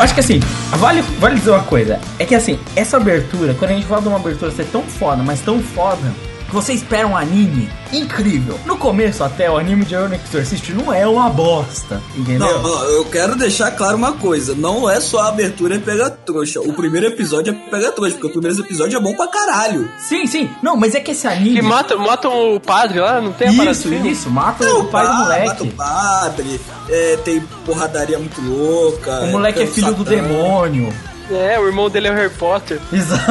D: Eu acho que assim, vale, vale dizer uma coisa. É que assim, essa abertura, quando a gente fala de uma abertura ser tão foda, mas tão foda, você espera um anime incrível. No começo até, o anime de Onyx Exorcist não é uma bosta, entendeu?
F: Não, não, eu quero deixar claro uma coisa. Não é só a abertura é pega trouxa. O primeiro episódio é pega trouxa, porque o primeiro episódio é bom pra caralho.
D: Sim, sim. Não, mas é que esse anime...
C: Que matam, matam o padre lá, não tem a parada
D: Isso,
C: assim?
D: isso, mata
F: Não,
D: o pai do moleque.
F: Mata o padre, é, tem porradaria muito louca.
D: O moleque é
F: tem
D: filho do
F: Satã.
D: demônio.
C: É, o irmão dele é o Harry Potter.
D: Exato.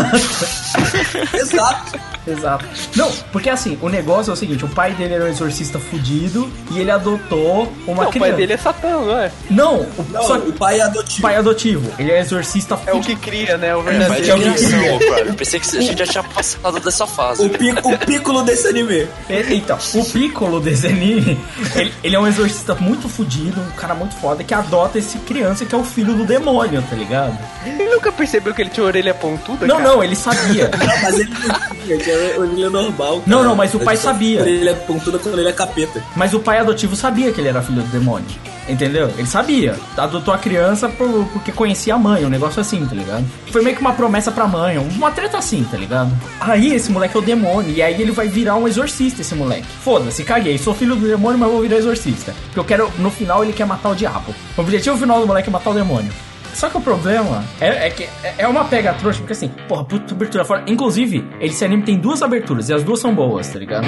F: Exato.
D: Exato. Não, porque assim, o negócio é o seguinte, o pai dele era um exorcista fudido e ele adotou uma
C: Não, o
D: criança.
C: pai dele é Satã, não é?
D: Não, o,
F: Não,
D: só
F: o pai é adotivo.
D: pai adotivo. Ele é exorcista
C: É o
D: fudido.
C: que cria, né? O
E: Vai
C: verdadeiro.
E: de
D: É o que
E: cara. Eu pensei que a gente já tinha passado dessa fase.
F: O, pico, o pícolo desse anime.
D: E- Então, o Piccolo desse anime, ele, ele é um exorcista muito fudido, um cara muito foda, que adota esse criança que é o filho do demônio, tá ligado?
C: Ele nunca percebeu que ele tinha orelha pontuda,
D: Não,
C: cara?
D: não, ele sabia.
F: Não, mas ele não que é orelha normal. cara.
D: Não, não, mas o pai sabia.
F: Ele é pontuda ele é capeta.
D: Mas o pai adotivo sabia que ele era filho do demônio. Entendeu? Ele sabia. Adotou a criança por- porque conhecia a mãe, um negócio assim, tá ligado? Foi meio que uma promessa pra mãe, uma treta assim, tá ligado? Aí esse moleque é o demônio, e aí ele vai virar um exorcista, esse moleque. Foda-se, caguei. Sou filho do demônio, mas vou virar exorcista. Porque eu quero, no final, ele quer matar o diabo. O objetivo final do moleque é matar o demônio. Só que o problema é, é que é- é uma pega trouxa, porque assim, porra, puta abertura fora. Inclusive, esse anime tem duas aberturas, e as duas são boas, tá ligado?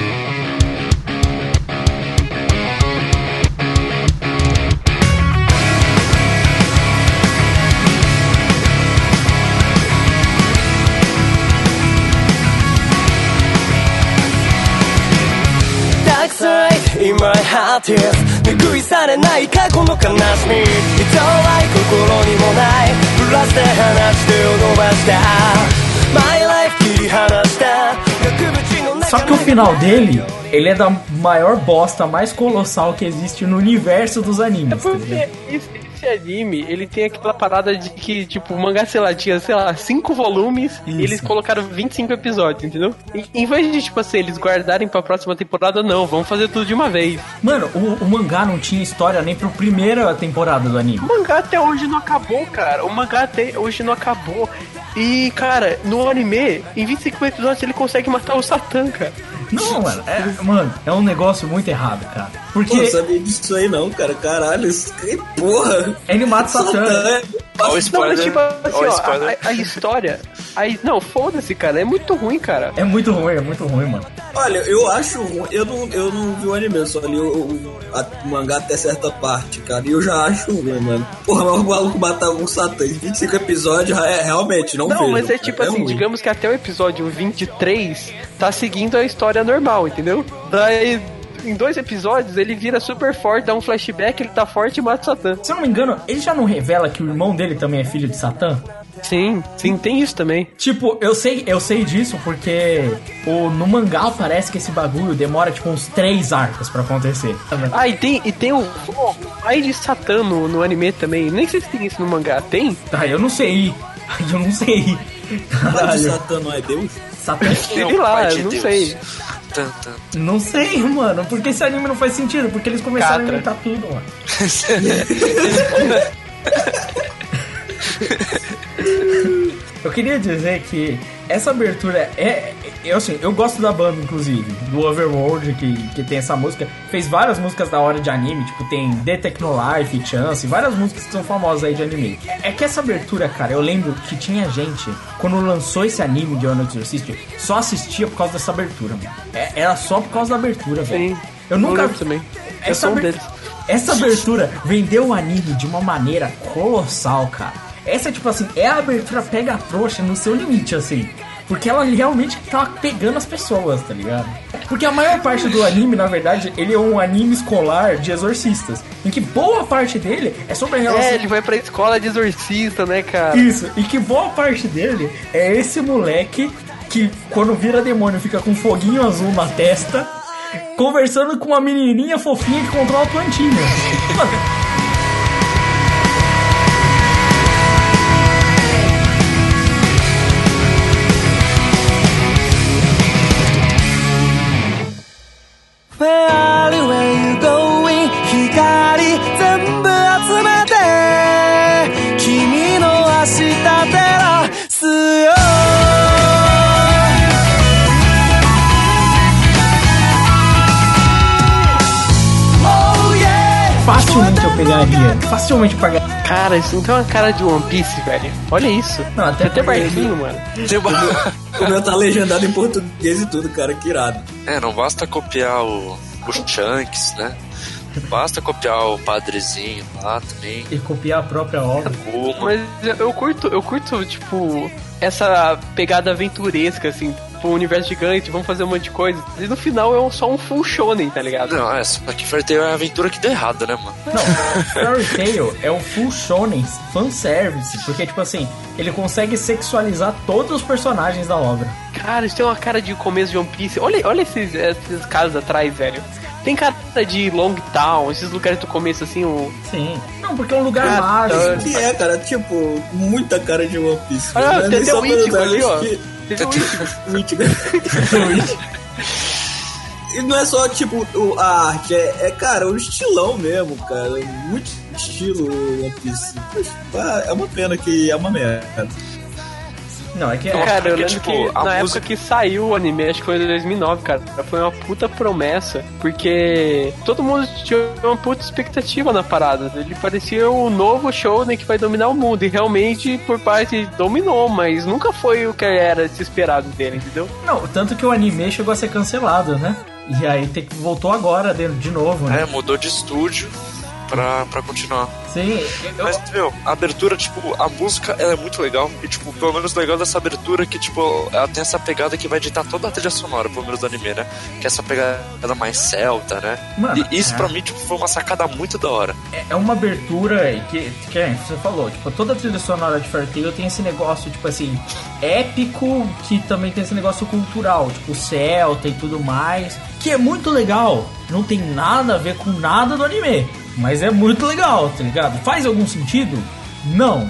G: in my heart is 拭い去れない過去の悲しみ人は心にもないブラスで話してを伸ばした My life 切り離した額縁の中
D: Só que o final dele, ele é da maior bosta mais colossal que existe no universo dos animes. tá
C: Porque
D: ligado?
C: esse, anime, ele tem aquela parada de que, tipo, o mangá, sei lá, tinha, sei lá, cinco volumes e eles colocaram 25 episódios, entendeu? E, em vez de, tipo assim, eles guardarem pra próxima temporada, não, vamos fazer tudo de uma vez.
D: Mano, o, o mangá não tinha história nem pra primeira temporada do anime.
C: O mangá até hoje não acabou, cara. O mangá até hoje não acabou. E, cara, no anime, em 25 episódios ele consegue matar o Satã, cara.
D: Não, mano, é, mano, é um negócio muito errado, cara.
F: Pô,
D: Porque
F: não sabia disso aí não, cara. Caralho, isso... que porra.
D: ele mata Satã.
F: Satã.
E: Olha o
C: Não, mas tipo assim, ó,
E: spoiler.
C: a, a história. Aí, não, foda-se, cara. É muito ruim, cara.
D: É muito ruim, é muito ruim, mano.
F: Olha, eu acho ruim. Eu não, eu não vi o anime, eu só li o, o- a- o mangá até certa parte, cara. E eu já acho ruim, mano. Porra, mas o maluco matava um satã em 25 episódios, é, realmente, não
C: Não,
F: vejo,
C: mas é
F: cara.
C: tipo assim,
F: ruim.
C: digamos que até o episódio 23 tá seguindo a história normal, entendeu? Daí, em dois episódios, ele vira super forte, dá um flashback, ele tá forte e mata o Satã.
D: Se eu não me engano, ele já não revela que o irmão dele também é filho de Satã?
C: Sim, sim, tem isso também.
D: Tipo, eu sei, eu sei disso porque o, no mangá parece que esse bagulho demora tipo uns três arcos pra acontecer.
C: Ah, e tem, e tem o, o pai de Satã no, no anime também. Nem sei se tem isso no mangá. Tem?
D: Ah, eu não sei. Eu não sei.
F: O
D: Caralho.
F: satã não é Deus?
D: Satã.
E: É o
C: lá,
E: pai de
C: não
E: Deus.
C: sei.
D: Não sei, mano. Porque esse anime não faz sentido. Porque eles começaram
C: Catra.
D: a imitar tudo, mano. Eu queria dizer que essa abertura é. Eu, assim, eu gosto da banda, inclusive, do Overworld, que, que tem essa música. Fez várias músicas da hora de anime, tipo, tem The Technolife, Chance, várias músicas que são famosas aí de anime. É que essa abertura, cara, eu lembro que tinha gente, quando lançou esse anime de Honor Exorcist, só assistia por causa dessa abertura, mano. É- era só por causa da abertura, velho. Eu nunca
C: lembro também. Eu
D: essa,
C: sou um
D: aber-
C: deles.
D: essa abertura vendeu o anime de uma maneira colossal, cara. Essa, tipo assim, é a abertura pega a trouxa no seu limite, assim. Porque ela realmente tá pegando as pessoas, tá ligado? Porque a maior parte do anime, na verdade, ele é um anime escolar de exorcistas. Em que boa parte dele é sobre a relação.
C: É, ele vai pra escola de exorcista, né, cara?
D: Isso, e que boa parte dele é esse moleque que quando vira demônio fica com um foguinho azul na testa, conversando com uma menininha fofinha que controla a plantinha. Mano,「facilmente eu pegaria. Facilmente eu pagaria.
C: Cara, isso não tem uma cara de One Piece, velho. Olha isso.
D: Não, até
C: Tem até barquinho, mano.
F: O meu tá legendado em português e tudo, cara, que irado.
E: É, não basta copiar o, o Shanks, né? Basta copiar o padrezinho lá também.
D: E copiar a própria obra.
C: Mas eu curto, eu curto, tipo, essa pegada aventuresca, assim, pro universo gigante, vamos fazer um monte de coisa. E no final é um- só um full shonen, tá ligado?
E: Não, é, só que Fairy Tail é a aventura que deu errado, né, mano?
D: Não, Fairy Tail é um full shonen fanservice, porque, tipo assim, ele consegue sexualizar todos os personagens da obra.
C: Cara, isso tem uma cara de começo de One Piece. Olha, olha esses, esses casos atrás, velho. Tem cara de Long Town, esses lugares do começo, assim, o...
D: Sim. Não, porque é um lugar
C: Ah,
D: mágico.
F: É, cara, tipo, muita cara de One Piece.
C: Olha,
F: Não é
C: tem até o Ichigo ali, ó.
F: que-
C: Teve.
F: O. E não é só, tipo, o- a arte, é, é, cara, o estilão mesmo, cara. Muito estilo É uma pena que é uma merda.
D: Não, é que é.
C: Cara, eu lembro
E: tipo,
C: que
E: a
C: na
E: música-
C: época que saiu o anime, acho que foi em 2009, cara, foi uma puta promessa, porque todo mundo tinha uma puta expectativa na parada. Ele parecia o novo shounen que vai dominar o mundo, e realmente, por parte, dominou, mas nunca foi o que era se esperado dele, entendeu?
D: Não, tanto que o anime chegou a ser cancelado, né? E aí tem que voltou agora de novo, né?
E: É, mudou de estúdio pra, pra continuar.
D: Sim, eu-
E: Mas, meu, a abertura, tipo, a música ela é muito legal. E, tipo, pelo menos legal dessa abertura é que, tipo, ela tem essa pegada que vai editar toda a trilha sonora, pelo menos do anime, né? Que é essa pegada mais celta, né?
D: Mano,
E: e isso
D: é.
E: pra mim, tipo, foi uma sacada muito da hora.
D: é- é uma abertura que, que é, você falou, tipo, toda a trilha sonora de Fairy Tail tem esse negócio, tipo assim, épico, que também tem esse negócio cultural, tipo, celta e tudo mais, que é muito legal. Não tem nada a ver com nada do anime, mas é muito legal, tá ligado? Faz algum sentido? Não.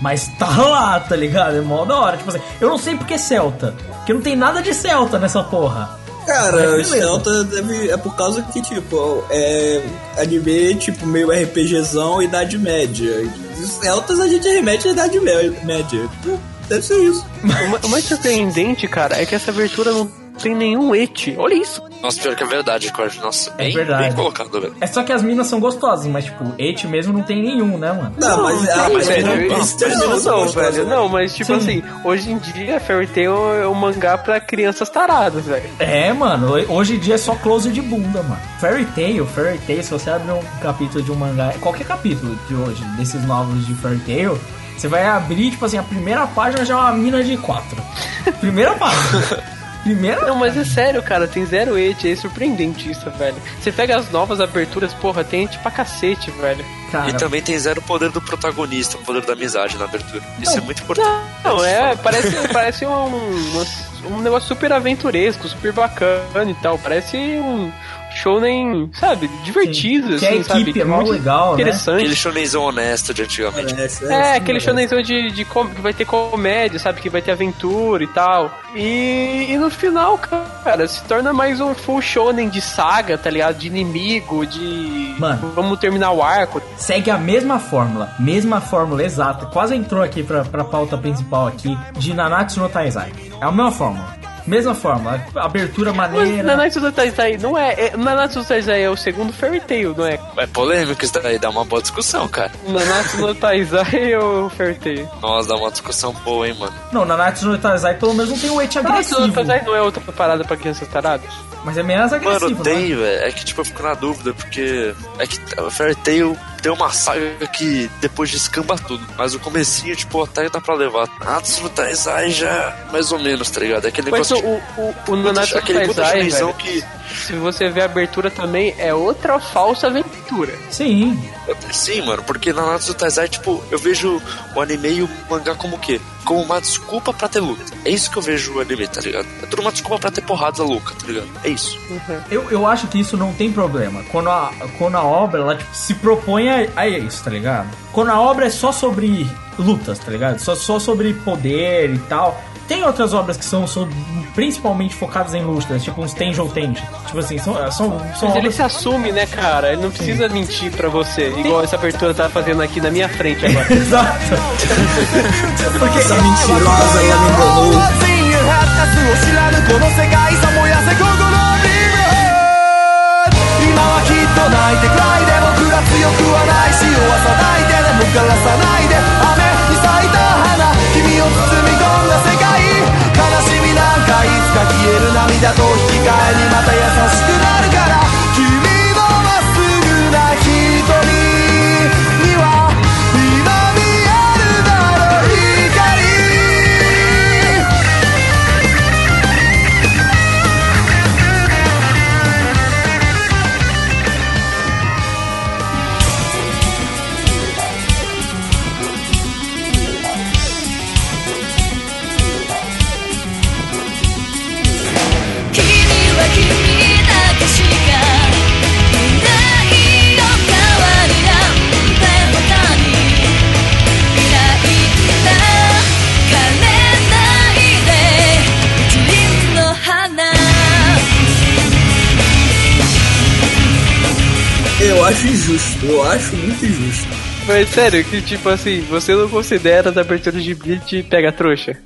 D: Mas tá lá, tá ligado? É mó da hora. Tipo assim, eu não sei porque é celta. Porque não tem nada de celta nessa porra.
F: Cara, o. Celta deve, é por causa que, tipo, é anime, tipo, meio RPGzão, Idade Média. E os Celtas a gente remete à Idade Mé- Média. Deve ser isso.
C: O mais surpreendente, cara, é que essa abertura não tem nenhum et. Olha isso.
E: Nossa, pior que é verdade, Corte. Nossa,
D: É
E: bem,
D: verdade.
E: bem colocado, velho.
D: É só que as minas são gostosas, mas tipo, Eight mesmo não tem nenhum, né, mano?
F: Não, mas, ah, mas
C: velho, não, não,
F: gostosas,
C: velho,
F: né?
C: não, mas tipo
D: Sim.
C: assim, hoje em dia Fairy Tail é um mangá pra crianças taradas, velho.
D: É, mano, hoje em dia é só close de bunda, mano. Fairy Tail, Fairy Tail, se você abrir um capítulo de um mangá, qualquer capítulo de hoje, desses novos de Fairy Tail, você vai abrir, tipo assim, a primeira página já é uma mina de quatro. Primeira página. Primeira
C: Não, mas é sério, cara, tem zero et, é surpreendente isso, velho. Você pega as novas aberturas, porra, tem et pra cacete, velho.
D: cara.
E: E também tem zero poder do protagonista, o poder da amizade na abertura. Isso é muito importante.
C: Não, é, parece, parece um, um, um negócio super aventuresco, super bacana e tal. Parece um shounen, sabe, divertido,
D: Que a
C: assim, sabe?
D: equipe é muito legal, né?
C: interessante.
E: Aquele shonenzão honesto de antigamente.
F: Parece,
C: É,
F: sim,
C: aquele
F: né?
C: shonenzão de, de com- que vai ter comédia, sabe? Que vai ter aventura e tal. E, e no final, cara, se torna mais um full shonen de saga, tá ligado? De inimigo, de.
D: Mano.
C: Vamos terminar o arco.
D: segue a mesma fórmula, mesma fórmula exata. Quase entrou aqui pra, pra pauta principal aqui de Nanatsu no Taizai. É a mesma fórmula. Mesma fórmula, abertura
C: Mas
D: maneira.
C: Nanatsu no Taizai não é. é Nanatsu no Taizai é o segundo Fairy Tail, não é?
E: É polêmico isso daí, dá uma boa discussão, cara.
C: Nanatsu no Taizai ou o Fairy Tail?
E: Nossa, dá uma discussão boa, hein, mano.
D: Não, Nanatsu no Taizai pelo menos não tem o et
C: Nanatsu no
D: agressivo.
C: Taizai não é outra parada pra crianças taradas?
D: Mas é menos agressivo,
E: Mano,
D: né?
E: tem, velho. É que, tipo, eu fico na dúvida, porque é que a Fairy Tail tem uma saga que depois descamba tudo. Mas o comecinho, tipo, até dá pra levar. Natsu no Taizai já, mais ou menos, tá ligado? É aquele
C: Mas
E: negócio
C: o, o, o
E: de...
C: Nanatsu no
E: aquele puta
C: Taizai, velho,
E: que...
C: se você ver a abertura também, é outra falsa aventura.
D: Sim.
E: Sim, mano, porque na Natsu no Taizai, tipo, eu vejo o anime e o mangá como o quê? Como uma desculpa pra ter luta. É isso que eu vejo o anime, tá ligado? É tudo uma desculpa pra ter porrada louca, tá ligado? É isso.
D: Eu, eu acho que isso não tem problema. Quando a, quando a obra ela, tipo, se propõe a, a isso, tá ligado? Quando a obra é só sobre lutas, tá ligado? Só, só sobre poder e tal. Tem outras obras que são, são principalmente focadas em lutas, tipo uns Tenjo Tenji. Tipo assim, são, são, são
C: Mas ele
D: obras
C: se assume, né, cara? Ele não precisa mentir pra você, igual essa abertura tá fazendo aqui na minha frente agora.
D: Exato. Porque
F: Essa mentirosa ela me enganou.
G: 今はきっと泣いてくらいで僕ら強く はさないででも枯らさないで。雨に咲いた花。君を包み込
I: んだ世界。悲しみなんかいつか消える涙と引き換え
F: にまた優しくな
C: Mas sério, que tipo assim, você não considera as aberturas de Bleach pega trouxa?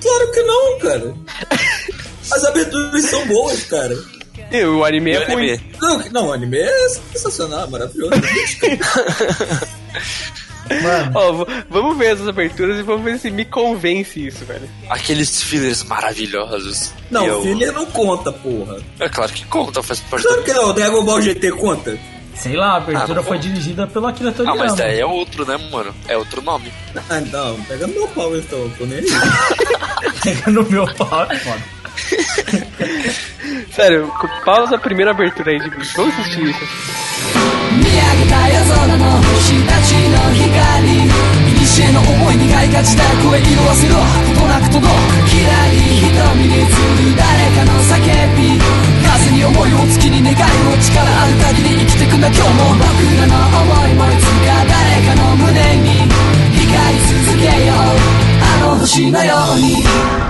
F: Claro que não, cara. As aberturas são boas, cara.
C: E o anime
E: E
C: é
E: o
C: ruim.
E: anime?
F: Não, não, o anime é sensacional, maravilhoso.
D: Mano,
C: Ó, vamos ver essas aberturas e vamos ver se me convence isso, velho.
E: Aqueles fillers maravilhosos.
F: Não,
E: eu-
F: filler não conta, porra.
E: É claro que conta, faz parte
F: Claro
E: do...
F: que não, o Dragon Ball GT conta.
D: sei lá, a abertura
E: Ah,
D: foi
E: não.
D: dirigida pelo Akira
E: Ah,
D: Toriyama.
E: mas daí é outro, né, mano? É outro nome.
F: Ah, não, pega no meu pau então, tô nem aí.
D: Pega no meu pau, é foda.
C: Sério, c- pausa a primeira abertura aí de Bleach. Vamos assistir isso.
G: 見上げた夜空の星たちの光古の思いにがいがちだ声色あせろことなく届くキラリ瞳に映る誰かの叫び 風に思いを月に願いを力ある限り生きてくんだ今日も僕らの思いもいつか誰かの胸に光り続けようあの星のように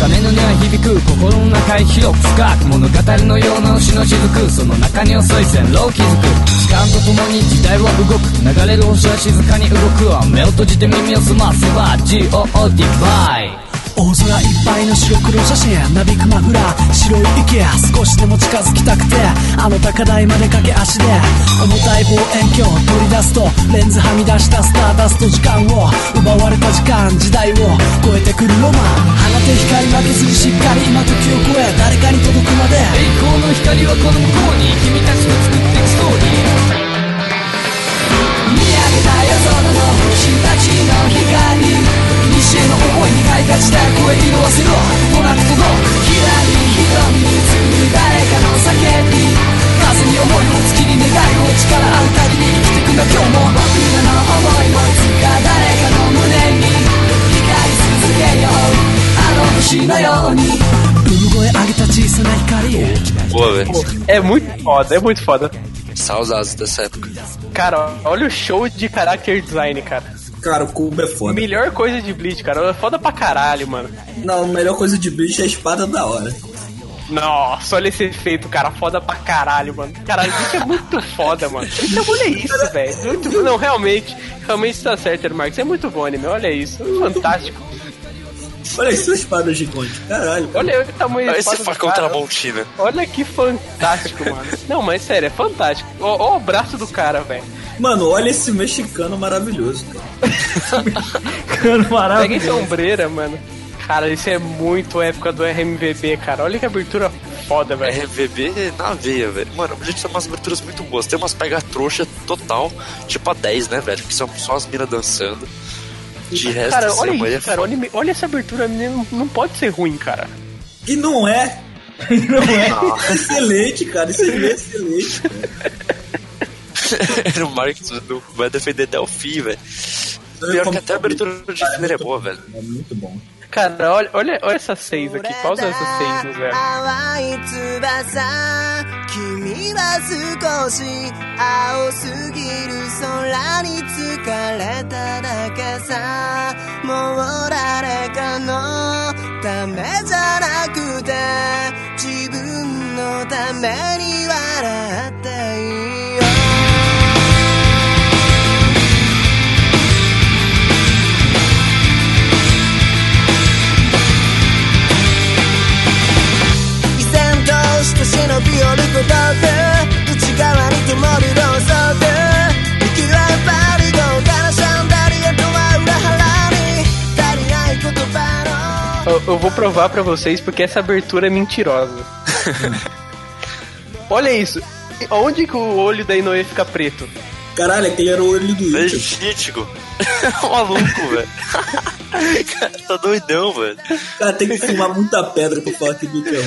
G: つだつかめのには響く。心の中へ広く深く物語のような星の雫。その中に遅い線路を築く。時間とともに時代は動く。流れる星は静かに動く。目を閉じて耳を澄ませば GOD バイ大空いっぱいの白黒写真なびくマフラー白い池少しでも近づきたくて。あの高台まで駆け足で重たい望遠鏡取り出すとレンズはみ出したスターダスト時間を奪われた時間時代を超えてくるロマン。て光負けずにしっかり今時を超え誰かに届くまで。栄光の光はこの向こうに君たちと作っていくストーリー。見上げた夜空の星たちの光西への思いにがいがちだ声色あせろ。となく届くひらり瞳に映る誰かの叫び。風に思いを月に願いを力ある限り生きてくんだ。今日も僕らの思いもいつか誰かの
E: Boa, velho.
C: É muito foda, é muito foda.
E: Saudades dessa época.
C: Cara, olha o show de character design, cara.
F: Cara, o cubo é foda.
C: Melhor coisa de Bleach, cara. É foda pra caralho, mano.
F: Não, a melhor coisa de bicho é a espada da hora.
C: Nossa, olha esse efeito, cara. Foda pra caralho, mano. Caralho, isso é muito foda, mano. Então, olha isso, velho. Muito- Não, realmente, realmente tá certo, Marcos. É muito bom anime, olha isso. Fantástico.
F: Olha isso, espada gigante. Caralho. cara.
C: Olha o tamanho da
E: Esse facão
C: cara.
E: Tramontina.
C: Olha que fantástico, mano. Não, mas sério, é fantástico. Ó, ó o braço do cara, velho.
F: Mano, olha esse mexicano maravilhoso, cara.
D: Cano
C: Pega em
D: maravilhoso.
C: sombreira, mano. Cara, isso é muito época do RMVB, cara. Olha que abertura foda, velho.
E: RVB na veia, velho. Mano, a gente tem umas aberturas muito boas. Tem umas pega trouxa total, tipo a 10, né, velho? Que são só as minas dançando. De resto,
C: Cara, olha isso, cara. Olha, olha essa abertura. Não pode ser ruim, cara.
F: E não é.
D: Não é?
F: Excelente, cara. Isso é excelente.
E: o Marcos não vai defender até o fim, velho. Pior que até a abertura de Filler é boa, velho.
F: É muito bom.
C: Cara, olha, olha, olha essas seis aqui. Pausa essas seis no zero.
G: 淡
C: eu vou provar pra vocês porque essa abertura é mentirosa. Olha isso. Onde que o olho da Inoue fica preto?
F: Caralho, aquele era o olho do Ita.
E: Legítimo. É maluco, velho. tá doidão, velho.
F: Cara, tem que fumar muita pedra pra falar que do teu.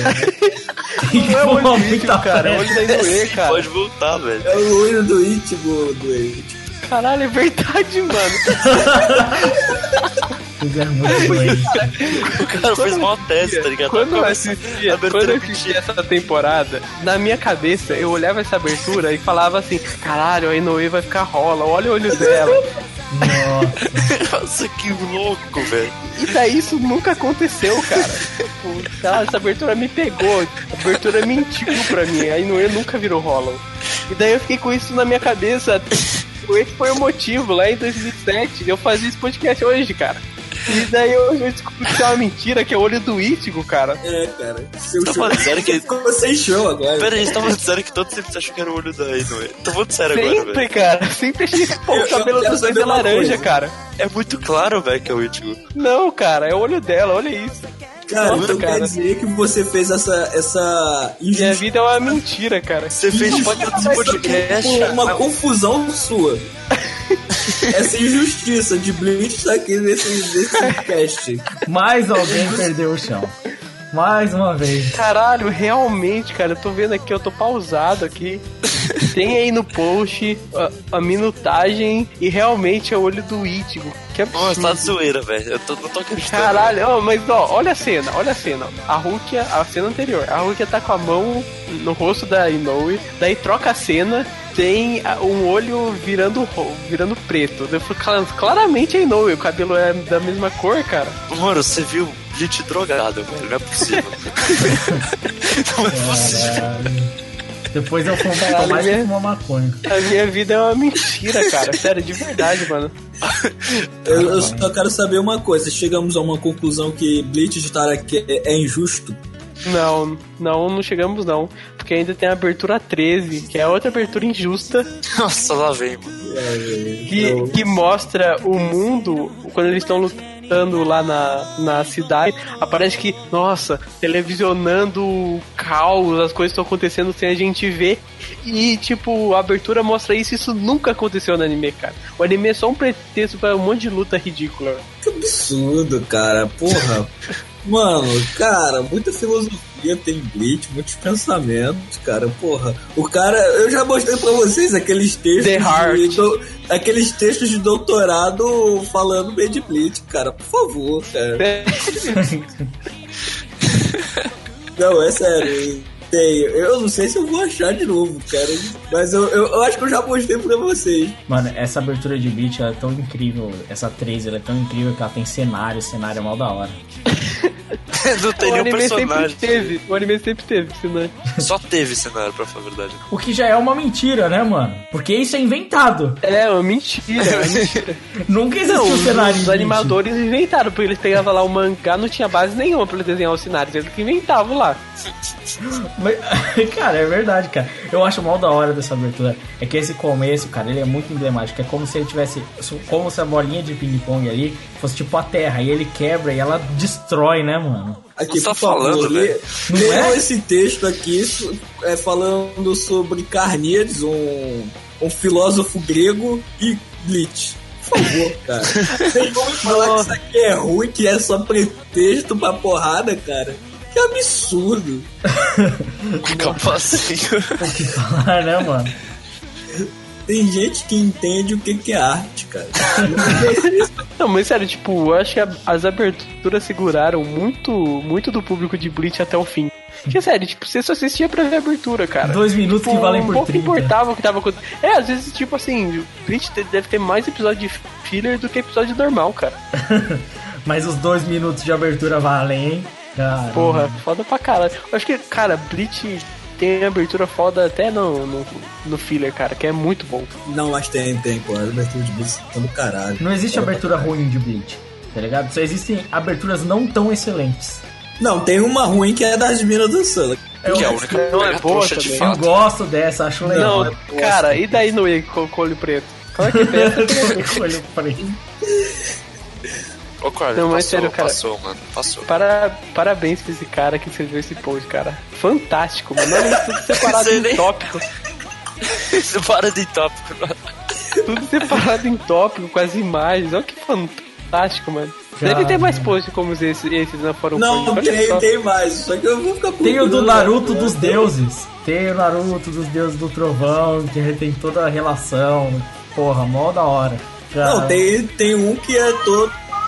C: Não é o olho do Ichigo, cara. É o olho da Inoue, cara.
E: Pode voltar, velho.
F: É o olho do Ichigo, do Ichigo.
C: Caralho, é verdade, mano.
D: É muito.
E: O cara fez uma tese, tá ligado?
C: Quando eu
E: Começa
C: assistia,
E: a abertura
C: quando eu assistia essa temporada, na minha cabeça, eu olhava essa abertura e falava assim, caralho, a Inoue vai ficar rola, olha o olho dela.
D: Nossa.
E: Nossa, que louco, velho.
C: E daí isso nunca aconteceu, cara. Tipo, ah, essa abertura me pegou, a abertura mentiu pra mim, a Inoue nunca virou Hollow. E daí eu fiquei com isso na minha cabeça. Esse foi o motivo, lá em 2007, de eu fazer esse podcast hoje, cara. E daí eu, eu descobri que é uma mentira, que é o olho do Ítigo, cara.
F: É, cara. Seu
E: Tá
F: show.
E: falando sério que-
F: Ficou sem show agora.
E: Pera aí, a gente tava dizendo que todos sempre acham que era o olho da Inoue. Tô falando sério agora,
C: Sempre,
E: velho.
C: cara. Sempre achei que
F: Eu-
C: o cabelo
F: eu
C: dos dois é laranja,
F: coisa.
C: cara.
E: É muito claro, velho, que é o Ichigo.
C: Não, cara, é o olho dela, olha isso.
F: Cara,
C: Nossa,
F: então
C: cara.
F: quer dizer que você fez essa, essa
C: Minha
F: injustiça.
C: vida é uma mentira, cara.
E: Você fez tipo aquele desse podcast.
F: uma confusão sua. Essa injustiça de Bleach tá aqui nesse, nesse cast.
D: Mais alguém perdeu o chão. Mais uma vez.
C: Caralho, realmente, cara, eu tô vendo aqui, eu tô pausado aqui. Tem aí no post a, a minutagem e realmente é o olho do Ítigo. Que absurdo.
E: Nossa, tá de zoeira, velho. Eu tô, não tô acreditando.
C: Caralho, ó, mas ó, olha a cena, olha a cena. A Rukia, a cena anterior, a Rukia tá com a mão no rosto da Inoue, daí troca a cena, tem um olho virando virando preto. Eu falei, "Cla- claramente é Inoue, o cabelo é da mesma cor, cara.
E: Mano, você viu gente drogado, velho. Não é possível. não é possível.
D: Depois eu fumo
C: Caralho,
D: mais que
C: minha-
D: fumar maconha.
C: A minha vida é uma mentira, cara. Sério, de verdade, mano.
F: Eu, eu só quero saber uma coisa. Chegamos a uma conclusão que Bleach de Taraki é, é injusto.
C: Não, não, não chegamos não. Porque ainda tem a abertura 13, que é outra abertura injusta,
E: Nossa, lá vem, mano.
C: que,
F: Eu-
C: que mostra o mundo quando eles estão lutando lá na, na cidade. Aparece que, nossa, televisionando o caos, as coisas estão acontecendo sem a gente ver. E, tipo, a abertura mostra isso. Isso nunca aconteceu no anime, cara. O anime é só um pretexto para um monte de luta ridícula.
F: Que absurdo, cara. Porra. Mano, cara, muita filosofia tem Bleach, muitos pensamentos, cara. Porra. O cara, eu já mostrei pra vocês aqueles textos.
C: The Heart.
F: De, do- aqueles textos de doutorado falando bem de Bleach, cara. Por favor, cara. Não, é sério. Tem. Eu não sei se eu vou achar de novo, cara. Mas eu, eu, eu acho que eu já mostrei pra vocês.
D: Mano, essa abertura de beat ela é tão incrível. Essa 3 ela é tão incrível que ela tem cenário, cenário é mal da hora.
E: não tem
C: o
E: nenhum
C: anime sempre
E: personagem.
C: teve. O anime sempre teve, senão.
E: Só teve cenário, pra falar a verdade.
D: O que já é uma mentira, né, mano? Porque isso é inventado.
C: É, uma mentira. é uma mentira.
D: Nunca existiu
C: Não,
D: cenário
C: os animadores inventaram, porque eles pegavam lá o mangá, não tinha base nenhuma pra eles desenhar os cenários, eles que inventavam lá.
D: Mas, cara, é verdade, cara. Eu acho mal da hora dessa abertura. É que esse começo, cara, ele é muito emblemático. É como se ele tivesse. Como se a bolinha de ping-pong ali fosse tipo a terra. E ele quebra e ela destrói, né, mano?
F: Aqui,
E: Você tá falando,
F: lê?
D: Não é?
F: esse texto aqui é, falando sobre Carníades, um, um filósofo grego e Bleach. Por favor, cara. Tem como falar que isso aqui é ruim, que é só pretexto pra porrada, cara? Que absurdo.
E: Capacinho.
D: O que falar, né, mano?
F: Tem gente que entende o que que é arte, cara.
C: Não, mas sério, tipo, eu acho que a- as aberturas seguraram muito, muito do público de Bleach até o fim. Porque, sério, tipo, você só assistia pra ver a abertura, cara.
D: Dois minutos
C: Tipo,
D: que valem
C: um
D: por
C: pouco
D: 30.
C: importava o que tava acontecendo. É, às vezes, tipo assim, Bleach deve ter mais episódio de filler do que episódio normal, cara.
D: Mas os dois minutos de abertura valem, hein? Cara,
C: Porra, foda pra caralho. Eu acho que, cara, Bleach tem abertura foda até no, no, no filler, cara, que é muito bom.
F: Não, mas tem, tem, pô. As aberturas de Bleach são do caralho.
D: Não existe abertura ruim de Bleach, tá ligado? Só existem aberturas não tão excelentes.
F: Não, tem uma ruim que é das minas dançando.
D: Eu,
E: que é a única
C: Não é
E: pega
C: boa
E: de
D: eu gosto dessa, acho legal.
C: Não, cara, e daí no com com o olho preto? Claro que tem essa
D: Olho preto.
E: Ô,
C: Não, mas
E: passou,
C: sério, cara.
E: passou, mano. Passou.
C: Para, parabéns pra esse cara que escreveu esse post, cara. Fantástico, mano. Olha isso tudo separado em
E: nem.
C: tópico.
E: Para de tópico.
C: Tudo separado em tópico, com as imagens. Olha que fantástico, mano. Deve ter mais posts como esses, esses na Fórum
F: Não.
C: Olha
F: tem,
C: só.
F: tem mais. Só que eu vou ficar
D: Tem o do Naruto dos deuses. Tem o Naruto dos deuses do trovão, que tem toda a relação. Porra, mó da hora. Já-
F: Não, tem, tem um que é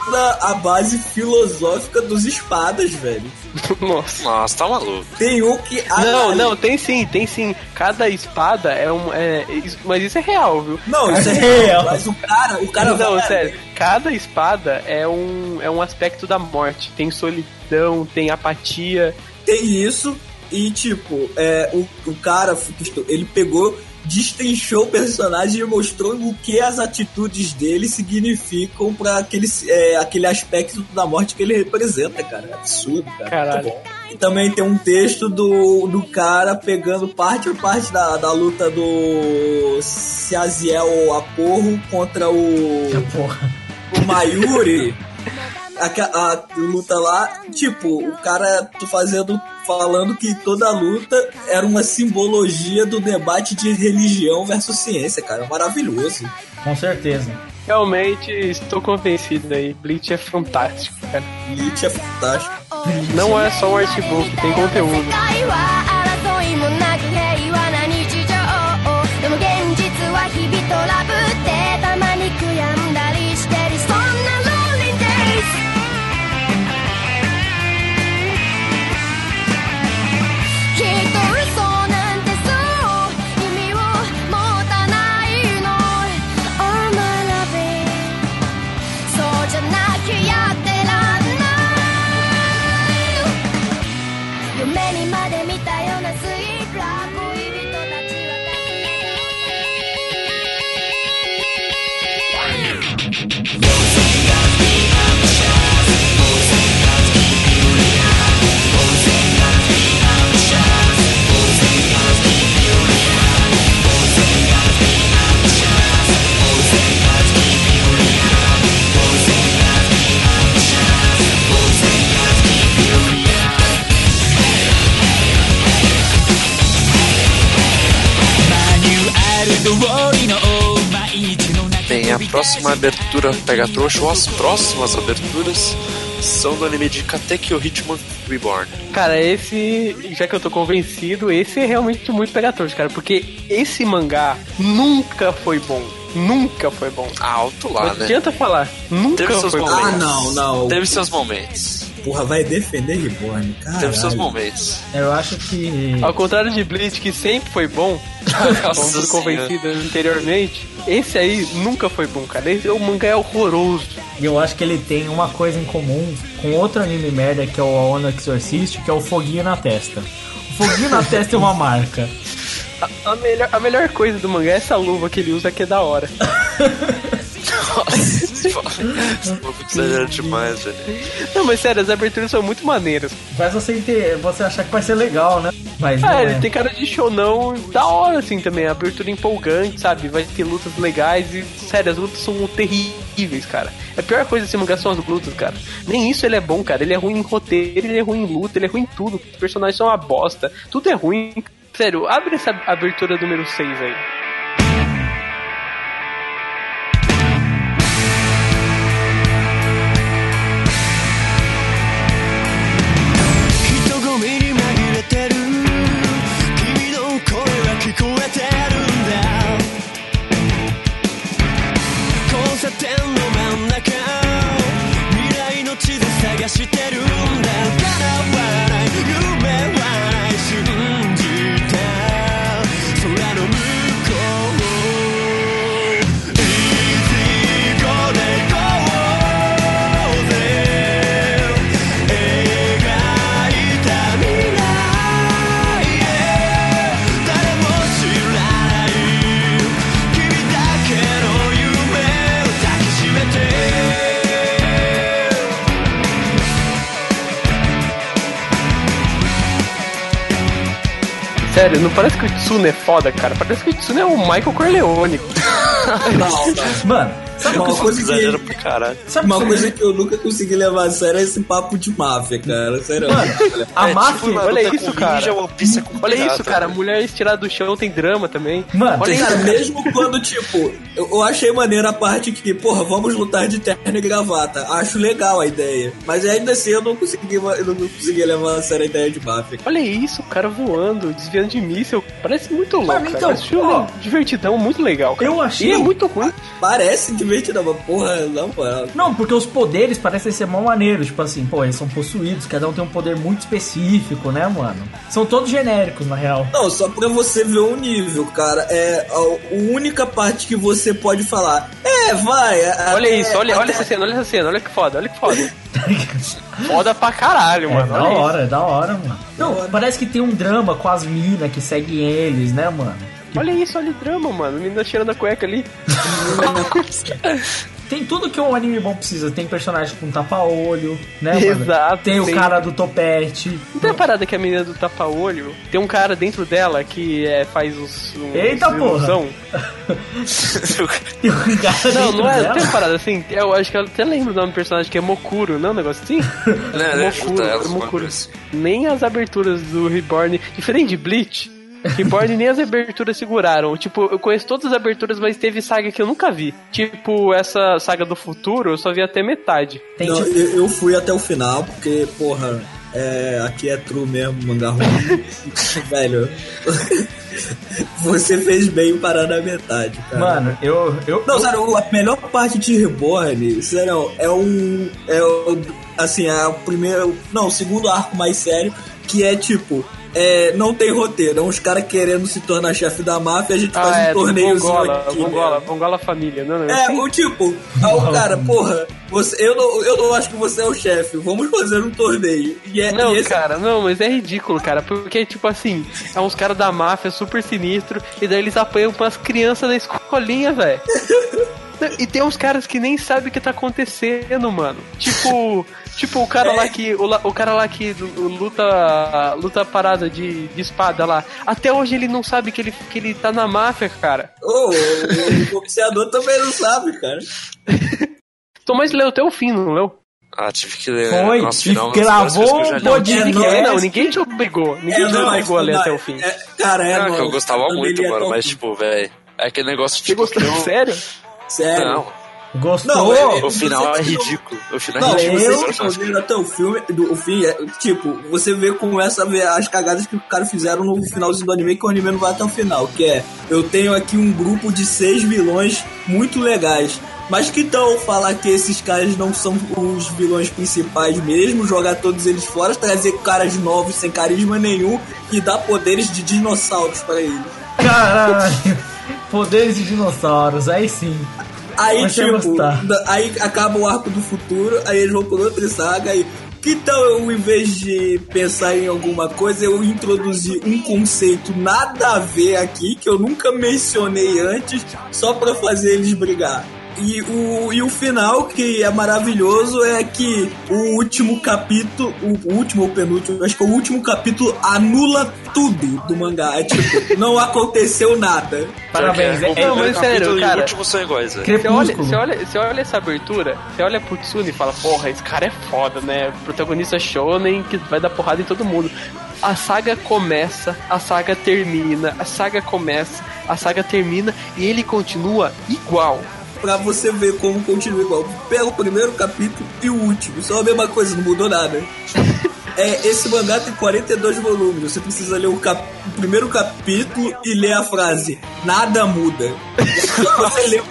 F: toda a base filosófica dos espadas, velho.
C: Nossa.
E: Nossa, tá maluco.
F: Tem um que.
C: Não,
F: analisa-
C: não, tem sim, tem sim. Cada espada é um. É, isso- mas isso é real, viu?
F: Não, isso é
D: É,
F: real.
D: ó.
F: Mas o cara, o cara
C: não,
F: vai-
C: sério. Cada espada é um, é um aspecto da morte. Tem solidão, tem apatia.
F: tem isso e tipo é o, o cara ele pegou destrinchou o personagem e mostrou o que as atitudes dele significam pra aquele, é, aquele aspecto da morte que ele representa, cara. É absurdo, cara.
C: Caralho.
F: E também tem um texto do, do cara pegando parte por parte da, da luta do Ciaziel Aporro contra o
D: Porra.
F: o Mayuri, a, a luta lá, tipo, o cara fazendo, falando que toda luta era uma simbologia do debate de religião versus ciência, cara. Maravilhoso.
D: Com certeza.
C: Realmente estou convencido aí. Bleach é fantástico, cara.
F: Bleach é fantástico.
C: Não é só um artbook, tem conteúdo.
E: Próxima abertura pega trouxa, ou as próximas aberturas, são do anime de Katekyo Hitman Reborn.
C: Cara, esse, já que eu tô convencido, esse é realmente muito pegatório, cara. Porque esse mangá nunca foi bom. Nunca foi bom.
E: Alto
C: Não
E: lá, né?
C: adianta falar. Nunca
E: Teve seus
C: foi bom.
E: momentos.
F: Ah, não, não.
E: Teve seus momentos.
F: Porra, vai defender Reborn, cara.
E: Teve seus momentos.
D: Eu acho que.
C: Ao contrário de Bleach, que sempre foi bom, como convencido anteriormente, esse aí nunca foi bom, cara. Esse, o mangá é horroroso.
D: E eu acho que ele tem uma coisa em comum com outro anime merda que é o Ono Exorcist, que é o foguinho na testa. O foguinho na testa é uma marca.
C: A, a melhor, a melhor coisa do mangá é essa luva que ele usa que é da hora.
E: Nossa, exagera demais, velho.
C: Não, mas sério, as aberturas são muito maneiras.
D: Faz você, ter, você achar que vai ser legal, né? Mas não é.
C: ele tem cara de shonão da hora, assim, também. A abertura empolgante, sabe? Vai ter lutas legais e, sério, as lutas são terríveis, cara. A pior coisa desse mangá são as lutas, cara. Nem isso ele é bom, cara. Ele é ruim em roteiro, ele é ruim em luta, ele é ruim em tudo. Os personagens são uma bosta. Tudo é ruim. Sério, abre essa abertura número 6 aí.
G: してるんだ
C: Sério, não parece que o Tsune é foda, cara. Parece que o Tsune é o Michael Corleone.
F: Não, não.
D: Mano, Sabe
F: Uma
D: o que
F: coisa que,
E: pra caralho.
D: Sabe
F: uma
D: que-
F: coisa que eu nunca consegui levar a sério é esse papo de máfia, cara. Sério.
D: A
E: É,
D: máfia.
E: tipo,
C: olha
E: é
C: isso, cara.
E: Ninja, é
C: Olha
E: pirata,
C: isso, cara.
E: né?
C: Mulher estirada do chão tem drama também.
D: Mano,
C: Olha
F: Cara,
C: isso,
F: mesmo quando, tipo, eu, eu achei maneira a parte que, porra, vamos lutar de terno e gravata. Acho legal a ideia. Mas ainda assim eu não consegui, eu não consegui levar a sério a ideia de máfia.
C: Olha isso, o cara voando, desviando de míssil. Parece muito louco,
D: Mano,
C: cara.
D: então,
C: filme
D: ó,
C: divertidão, muito legal. Cara.
D: eu achei-
C: E é muito ruim.
F: Parece mas porra, não, moral.
D: Não, porque os poderes parecem ser mó maneiros. Tipo assim, pô, eles são possuídos, cada um tem um poder muito específico, né, mano? São todos genéricos, na real.
F: Não, só pra você ver o nível, cara. É a, única parte que você pode falar. É, vai. é-
C: Olha
F: é-
C: isso, olha, olha essa cena, olha essa cena, olha que foda, olha que foda. foda pra caralho,
D: É
C: mano.
D: da
C: isso.
D: hora, é da hora, mano. Não, parece que tem um drama com as minas que seguem eles, né, mano?
C: Olha isso, olha o drama, mano. Menina cheirando a cueca ali.
D: Tem tudo que um anime bom precisa. Tem personagem com tapa-olho, né, mano?
C: Exato,
D: Tem o
C: tem.
D: cara do topete.
C: Não tem a parada que a menina do tapa-olho tem um cara dentro dela que é, faz os. uns
D: Eita, porra. Tem um cara
C: Não, não é.
D: dela.
C: Tem uma parada assim. Eu acho que eu até lembro o nome do personagem que é Mokuro, não é um negócio assim?
E: Junta
C: Mokuro,
E: elas,
C: Mokuro.
E: bagulho assim.
C: Nem as aberturas do Reborn. Diferente de Bleach. Reborn nem as aberturas seguraram. Tipo, eu conheço todas as aberturas, mas teve saga que eu nunca vi. Tipo, essa saga do futuro, eu só vi até metade.
D: Tem
F: Não,
D: tipo,
F: eu, eu fui até o final, porque, porra, é, aqui é true mesmo, mangá ruim. Velho, você fez bem em parar na metade, cara.
D: Mano, eu. eu
F: Não, sério, a melhor parte de Reborn, sério, é um. É o. Assim, é o primeiro. Não, o segundo arco mais sério, que é tipo. É, não tem roteiro, é uns caras querendo se tornar chefe da máfia, a gente faz
C: Ah,
F: um
C: é,
F: torneiozinho
C: Vongola,
F: aqui.
C: Vongola,
F: né?
C: Vongola Família, não, não
F: É,
C: assim?
F: o tipo, o cara, porra, você, eu, não, eu não acho que você é o chefe, vamos fazer um torneio. E é,
C: Não,
F: e esse-
C: cara, não, mas é ridículo, cara. Porque, tipo assim, é uns caras da máfia super sinistro, e daí eles apanham pras crianças da escolinha, velho. E tem uns caras que nem sabem o que tá acontecendo, mano. Tipo, tipo o cara lá que. O, o cara lá que lu- luta. luta parada de, de espada lá. Até hoje ele não sabe que ele, que ele tá na máfia, cara.
F: Ô, o, o boxeador também não sabe, cara.
C: Tomás leu até o fim, não leu?
E: Ah, tive que ler.
D: Foi,
E: Nossa, final,
D: gravou o podcast.
F: não,
C: Ninguém,
F: é-
C: não, ninguém te obrigou. Ninguém
F: É,
C: te
F: não,
C: obrigou a ler
F: não,
C: até o fim.
F: é- cara, é,
E: Ah, que eu gostava muito, mano, mas tipo, velho. É aquele negócio
C: Você
E: tipo.
C: gostou?
E: que eu-
C: Sério?
F: Sério.
E: Não,
D: Gostou?
F: Não, é-
E: o final é
F: Você-
E: ridículo. O final
F: Não,
E: é ridículo.
F: estão vendo até o filme, do, o fim, é, tipo, você vê, começa a ver as cagadas que os caras fizeram no finalzinho do anime, que o anime não vai até o final, que é, eu tenho aqui um grupo de seis vilões muito legais, mas que tal falar que esses caras não são os vilões principais mesmo, jogar todos eles fora, trazer caras novos sem carisma nenhum e dar poderes de dinossauros pra eles.
D: Caralho. Poderes de dinossauros, aí sim.
F: Aí,
D: Mas
F: tipo, aí acaba o arco do futuro, aí eles vão por outra saga e. Que tal eu, em vez de pensar em alguma coisa, eu introduzir um conceito nada a ver aqui, que eu nunca mencionei antes, só pra fazer eles brigar? E o, e o final, que é maravilhoso, é que o último capítulo, o último ou penúltimo, acho que é o último capítulo anula tudo do mangá. É tipo, não aconteceu nada.
D: Parabéns. É,
E: O
D: é,
C: mas sério, cara.
E: o último são iguais, velho.
C: Você olha, você, olha, você olha essa abertura, você olha pro Tsune e fala, porra, esse cara é foda, né? Protagonista shonen que vai dar porrada em todo mundo. A saga começa, a saga termina, a saga começa, a saga termina e ele continua igual.
F: Pra você ver como continua igual. Pega o primeiro capítulo e o último. Só a mesma coisa, não mudou nada. É, esse mangá tem 42 volumes. Você precisa ler o, cap- o primeiro capítulo e ler a frase Nada muda. você lê.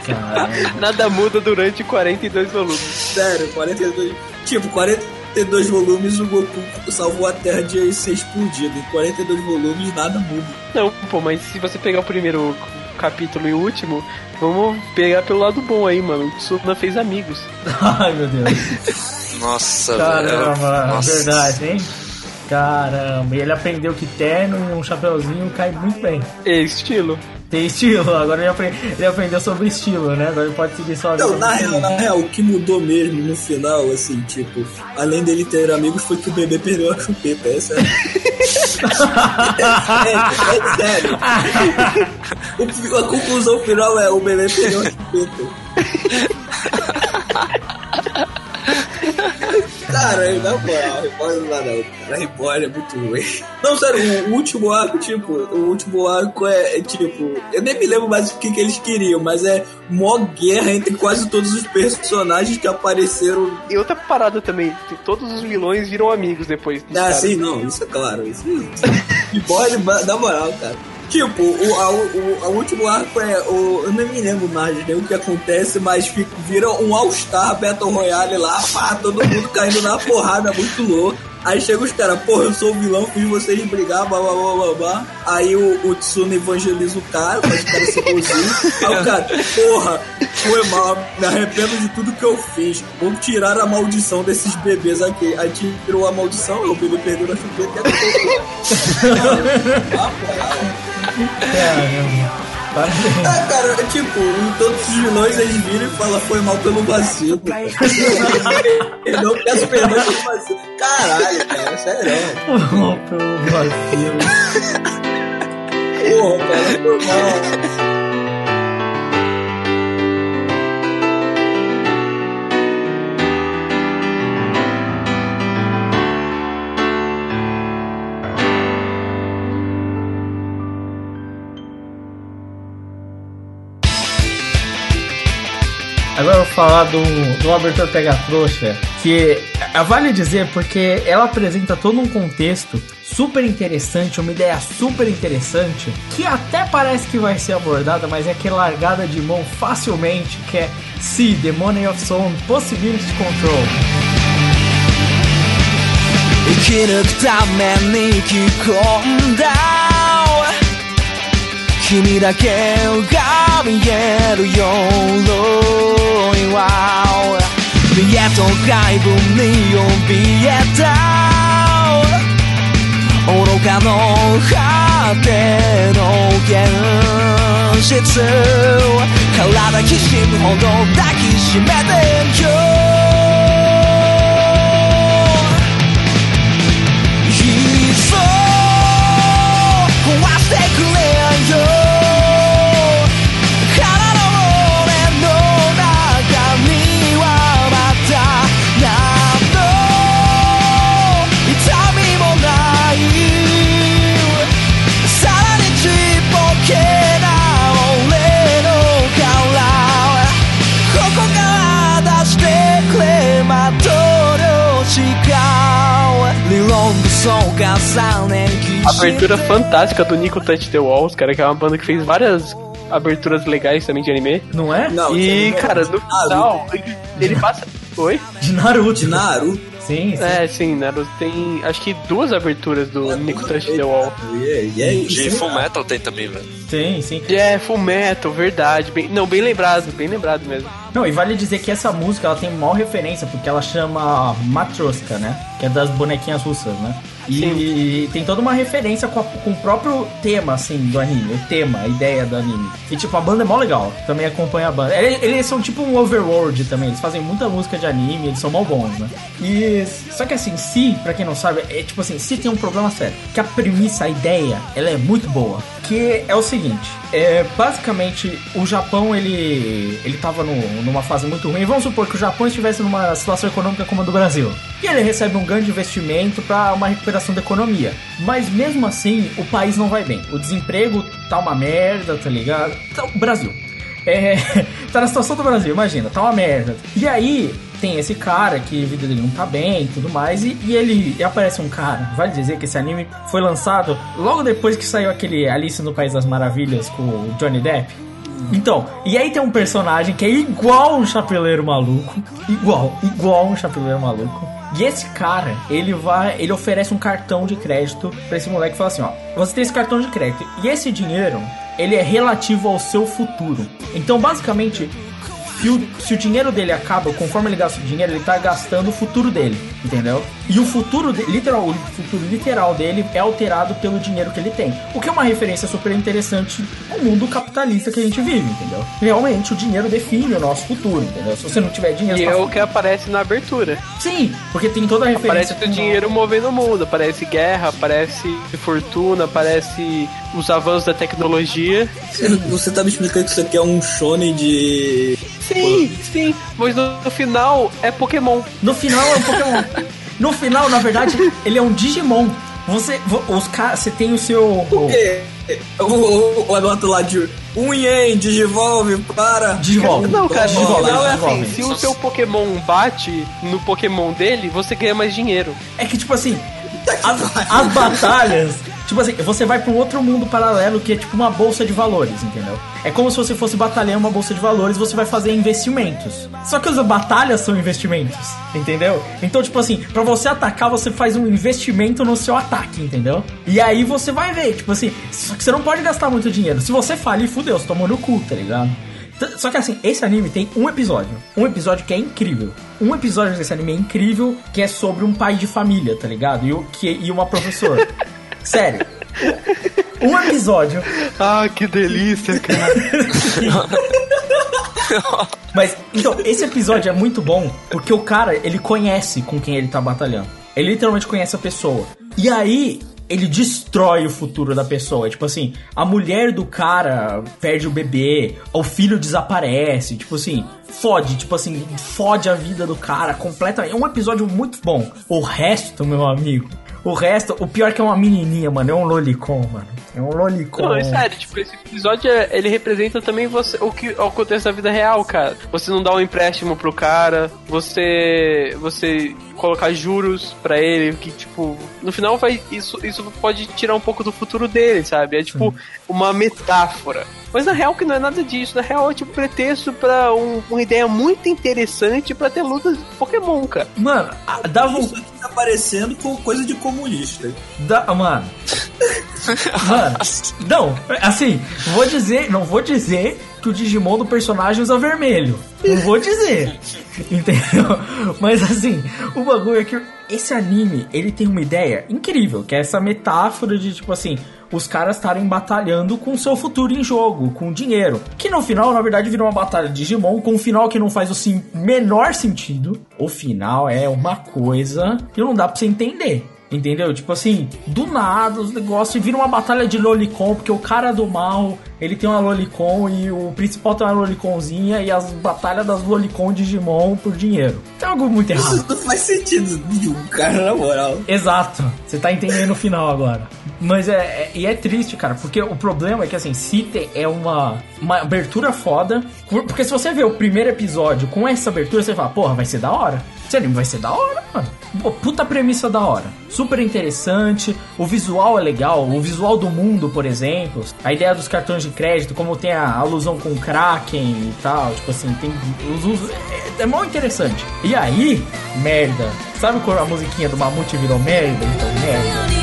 C: Nada muda durante 42 volumes.
F: sério, 42. Tipo, 42 volumes o Goku salvou a Terra de ser explodido. Em 42 volumes nada muda.
C: Não, pô, mas se você pegar o primeiro capítulo e o último, vamos pegar pelo lado bom aí, mano. O Tsuna fez amigos.
D: Ai, meu Deus.
E: Nossa,
D: Caramba,
E: velho. Nossa.
D: verdade, hein? Caramba, e ele aprendeu que terno e um chapeuzinho cai muito bem.
C: É estilo.
D: Tem estilo, agora ele, ele aprendeu sobre estilo, né? Agora ele pode seguir vida.
F: Não, na real, na real, o que mudou mesmo no final, assim, tipo, além dele ter amigos, foi que o bebê perdeu a chupeta. Essa é. é, é sério. O- a conclusão final é: o bebê perdeu a chupeta. Cara, na moral, Reborn não dá não, cara. Reborn é muito ruim. Não, sério, o último arco, tipo, o último arco é, é, tipo, eu nem me lembro mais o que, que eles queriam, mas é mó guerra entre quase todos os personagens que apareceram.
C: E outra parada também, que todos os vilões viram amigos depois.
F: Ah,
C: cara.
F: sim, não, isso é claro. Isso, Reborn, na moral, cara. Tipo, o, a- o, a último arco é. O, eu nem me lembro mais nem o que acontece, mas fica, vira um All-Star Battle Royale lá, pá, todo mundo caindo na porrada, muito louco. Aí chega os caras, porra, eu sou o vilão, fiz vocês brigar, blá blá blá blá blá. Aí o, o Tsuna evangeliza o cara, faz o cara ser bonzinho. Aí o cara, porra, foi mal, me arrependo de tudo que eu fiz. Vamos tirar a maldição desses bebês aqui. Aí tirou a maldição, o bebê perdeu na chupeta e acabou.
D: Caramba. Parabéns.
F: Ah, cara, é tipo, em todos os vilões eles viram e falam, foi mal pelo vacilo. Eu não peço perdão pelo vacilo. Caralho, cara, sério.
D: Oh, pelo vacilo.
F: Porra, cara, foi mal.
D: Agora eu vou falar do, do abertura Pega Trouxa, que é, vale dizer porque ela apresenta todo um contexto super interessante, uma ideia super interessante, que até parece que vai ser abordada, mas é que é largada de mão facilmente, que é See, The Money of Soul Possibility Control.
G: 生君だけが見える鎧は見えと外部に怯えた。愚かの果ての現実。体きしむほど抱きしめてよ
C: Abertura fantástica do Nico Touch the Walls, cara, que é uma banda que fez várias aberturas legais também de anime.
D: Não é?
F: Não,
C: e,
F: é
C: cara, no final, ele, passa. Oi?
D: De Naruto.
F: De Naruto.
D: Sim, sim.
C: É, sim, Naruto tem acho que duas aberturas do é, Nico Touch the Wall.
F: E é, é
E: de
F: né?
E: Full Metal tem também, velho.
D: Tem, sim.
C: É, yeah, Full Metal, verdade. Bem, não, bem lembrado, bem lembrado mesmo.
D: Não, e vale dizer que essa música ela tem mal referência, porque ela chama Matroska, né? Que é das bonequinhas russas, né? E tem toda uma referência com, a- com o próprio tema, assim, do anime. O tema, a ideia do anime. E, tipo, a banda é mó legal. Também acompanha a banda. Eles, eles são tipo um overworld também. Eles fazem muita música de anime, eles são mó bons, né? E... Só que, assim, se, pra quem não sabe, é tipo assim, se tem um problema sério. Que a premissa, a ideia, ela é muito boa. Que é o seguinte, é, basicamente, o Japão, ele, ele tava no- numa fase muito ruim. Vamos supor que o Japão estivesse numa situação econômica como a do Brasil. E ele recebe um grande investimento para uma recuperação da economia. Mas mesmo assim, o país não vai bem. O desemprego tá uma merda, tá ligado? Tá, o Brasil. É, tá na situação do Brasil, imagina, tá uma merda. E aí, tem esse cara que a vida dele não tá bem e tudo mais, e, e ele e aparece um cara. Vale dizer que esse anime foi lançado logo depois que saiu aquele Alice no País das Maravilhas com o Johnny Depp. Então, e aí tem um personagem que é igual um chapeleiro maluco. Igual, igual um chapeleiro maluco. E esse cara, ele vai, ele oferece um cartão de crédito pra esse moleque e fala assim, ó, você tem esse cartão de crédito e esse dinheiro, ele é relativo ao seu futuro. Então, basicamente, se o, se o dinheiro dele acaba, conforme ele gasta o dinheiro, ele tá gastando o futuro dele, entendeu? E o futuro, de- literal, o futuro literal dele é alterado pelo dinheiro que ele tem. O que é uma referência super interessante ao mundo capitalista que a gente vive, entendeu? Realmente, o dinheiro define o nosso futuro, entendeu? Se você não tiver dinheiro...
C: E é o que aparece na abertura.
D: Sim, porque tem toda a referência.
C: Aparece o dinheiro movendo o mundo, aparece guerra, aparece fortuna, aparece os avanços da tecnologia.
F: Você, você tá me explicando que isso aqui é um shonen de
C: Sim, sim, mas no, no final é Pokémon.
D: No final é um Pokémon. No final, na verdade, ele é um Digimon. Você, vo- os caras, você tem o seu.
F: Por quê? O, o, o negócio lá de um ien, digivolve para.
D: Digivolve.
C: Não, cara, no
D: Desenvolve,
C: final é assim, se o seu Pokémon bate no Pokémon dele, você ganha mais dinheiro.
D: É que, tipo assim, as, as batalhas. Tipo assim, você vai pra um outro mundo paralelo que é tipo uma bolsa de valores, entendeu? É como se você fosse batalhar uma bolsa de valores você vai fazer investimentos. Só que as batalhas são investimentos, entendeu? Então, tipo assim, pra você atacar, você faz um investimento no seu ataque, entendeu? E aí você vai ver, tipo assim, só que você não pode gastar muito dinheiro. Se você falir, fudeu, você tomou no cu, tá ligado? Só que assim, esse anime tem um episódio. Um episódio que é incrível. Um episódio desse anime é incrível, que é sobre um pai de família, tá ligado? E, o, que, e uma professora. Sério. Um episódio.
C: Ah, que delícia, cara.
D: Mas, então, esse episódio é muito bom porque o cara, ele conhece com quem ele tá batalhando. Ele literalmente conhece a pessoa. E aí, ele destrói o futuro da pessoa. Tipo assim, a mulher do cara perde o bebê, o filho desaparece, tipo assim, fode, tipo assim, fode a vida do cara completamente. É um episódio muito bom. O resto, meu amigo, o resto, o pior é que é uma menininha, mano, é um lolicon, mano. É um lolicon.
C: Não, é sério, tipo, esse episódio, é- ele representa também você, o que acontece na vida real, cara. Você não dá um empréstimo pro cara, você você colocar juros pra ele, que, tipo, no final vai, isso, isso pode tirar um pouco do futuro dele, sabe? É, tipo, uma metáfora. Mas na real que não é nada disso, na real é, tipo, pretexto pra um- uma ideia muito interessante pra ter lutas de Pokémon, cara.
D: Mano, a- dava um
F: tá parecendo com coisa de comunista.
D: Da, mano. Mano. Não, assim, vou dizer, não vou dizer que o Digimon do personagem usa vermelho. Não vou dizer. Entendeu? Mas assim, o bagulho é que esse anime, ele tem uma ideia incrível, que é essa metáfora de tipo assim, os caras estarem batalhando com seu futuro em jogo, com dinheiro. Que no final, na verdade, vira uma batalha de Digimon com um final que não faz o sim, menor sentido. O final é uma coisa que não dá pra você entender. Entendeu? Tipo assim, do nada os negócios vira uma batalha de Lolicon, porque o cara do mal, ele tem uma Lolicon e o principal tem uma Loliconzinha e as batalhas das Lolicon Digimon por dinheiro. Tem algo muito errado.
F: Isso não faz sentido nenhum, cara, na moral.
D: Exato. Você tá entendendo o final agora. Mas é, é- E é triste, cara, porque o problema é que assim, Cite é uma, uma abertura foda. por- Porque se você ver o primeiro episódio com essa abertura, você fala, porra, vai ser da hora. Esse anime vai ser da hora, mano. Pô, puta premissa da hora. Super interessante. O visual é legal. O visual do mundo, por exemplo. A ideia dos cartões de crédito, como tem a alusão com o Kraken e tal. Tipo assim, tem os. É, é mó interessante. E aí, merda. Sabe quando a musiquinha do Mamute virou merda? Então, merda.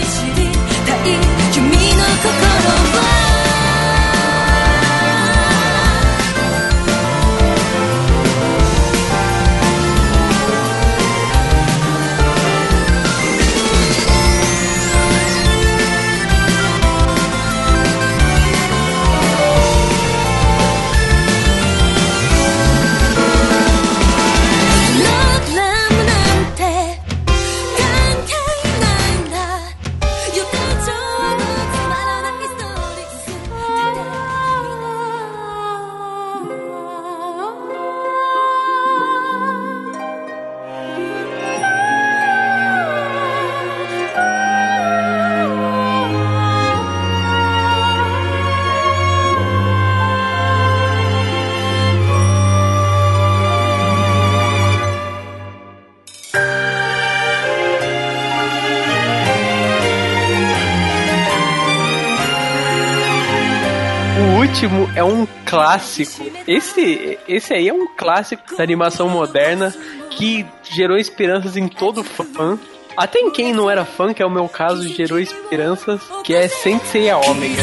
C: É um clássico. Esse, esse aí é um clássico da animação moderna que gerou esperanças em todo fã. Até em quem não era fã, que é o meu caso, gerou esperanças, que é Sensei a Omega.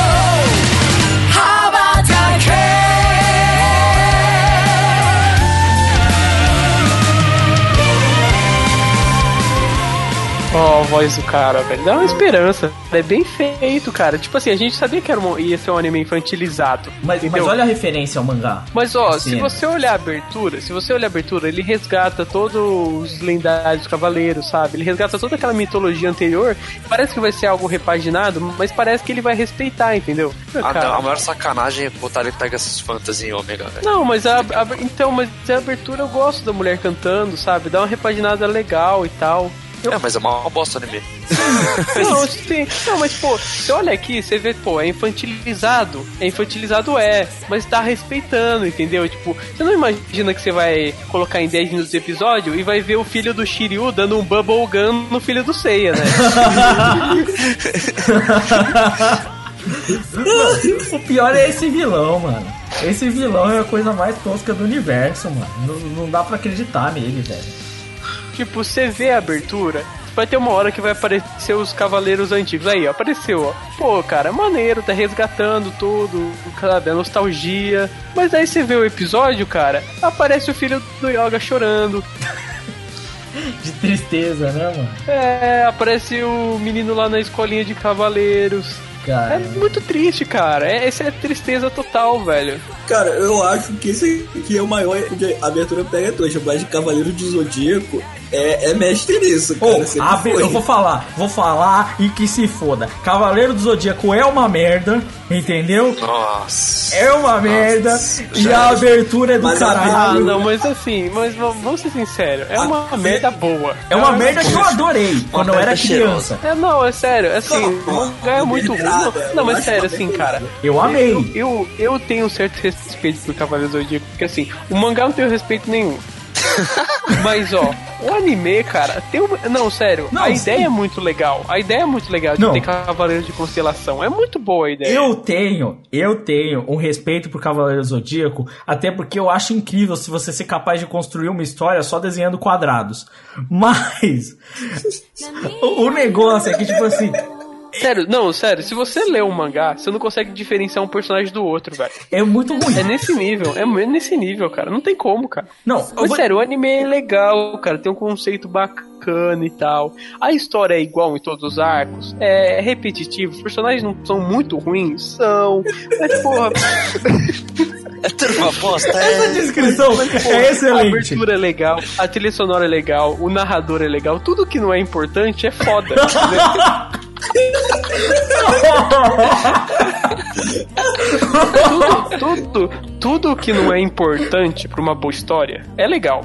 I: Ó, oh, a
C: voz do cara, velho. Dá uma esperança. É bem feito, cara. Tipo assim, a gente sabia que era um, ia ser um anime infantilizado.
D: Mas, mas olha a referência ao mangá.
C: Mas ó, assim,
D: se
C: você olhar a abertura, se você olhar a abertura, ele resgata todos os lendários cavaleiros, sabe? Ele resgata toda aquela mitologia anterior. Parece que vai ser algo repaginado, mas parece que ele vai respeitar, entendeu?
E: Ah, a maior sacanagem é botar ele pega essas fantasias em ômega, velho.
C: Não, mas a, a, então, mas a abertura eu gosto da mulher cantando, sabe? Dá uma repaginada legal e tal.
E: É, mas é uma bosta o anime.
C: Não, sim. Não, mas pô, você olha aqui, você vê, pô, é infantilizado. É infantilizado é, mas tá respeitando, entendeu? Tipo, você não imagina que você vai colocar em 10 minutos de episódio e vai ver o filho do Shiryu dando um bubble gun no filho do Seiya, né?
D: o pior é esse vilão, mano. Esse vilão é a coisa mais tosca do universo, mano. Não, não dá pra acreditar nele, velho.
C: Tipo, você vê a abertura, vai ter uma hora que vai aparecer os cavaleiros antigos. Aí, ó, apareceu, ó. Pô, cara, maneiro, tá resgatando tudo, sabe? A nostalgia. Mas aí você vê o episódio, cara, aparece o filho do Yoga chorando.
D: De tristeza, né, mano?
C: É, aparece o menino lá na escolinha de cavaleiros.
D: Cara.
C: É muito triste, cara. É, essa é tristeza total, velho.
F: Cara, eu acho que esse aqui é o maior de abertura pega trouxa, mas de Cavaleiro do Zodíaco é, é mestre nisso, cara.
D: A abe-
F: foi.
D: eu vou falar, vou falar e que se foda. Cavaleiro do Zodíaco é uma merda, entendeu?
E: Nossa.
D: É uma merda e a abertura é do
F: Mas a
C: Ah,
D: caralho.
C: não, mas assim, mas vamos ser sinceros, é uma
F: Ah,
C: merda boa.
D: É uma merda que eu adorei quando eu era criança.
C: É, não, é sério, assim,
F: Não,
C: o mangá é muito ruim. Não, não, mas sério, assim, cara.
D: Eu amei.
C: Eu, eu, eu tenho um certo respeito por Cavaleiro do Zodíaco, porque assim, o mangá não tem respeito nenhum. Mas ó, o anime, cara, tem uma. Não, sério,
D: Não,
C: a
D: sim.
C: ideia é muito legal. A ideia é muito legal de
D: Não.
C: ter Cavaleiro de Constelação. É muito boa a ideia.
D: Eu tenho, eu tenho um respeito por Cavaleiro Zodíaco, até porque eu acho incrível se você ser capaz de construir uma história só desenhando quadrados. Mas o, o negócio é que, tipo assim,
C: Sério, não, sério, se você lê um mangá, você não consegue diferenciar um personagem do outro, velho.
D: é muito ruim.
C: É nesse nível, é nesse nível, cara. Não tem como, cara.
D: Não,
C: Mas
D: vou-
C: sério, o anime é legal, cara. Tem um conceito bacana e tal. A história é igual em todos os arcos. É repetitivo. Os personagens não são muito ruins? São. Mas, porra,
E: É tudo uma bosta,
D: essa
E: é.
D: descrição é
C: a
D: excelente.
C: abertura é legal, a trilha sonora é legal, o narrador é legal. Tudo que não é importante é foda. tudo, tudo, tudo que não é importante pra uma boa história é legal.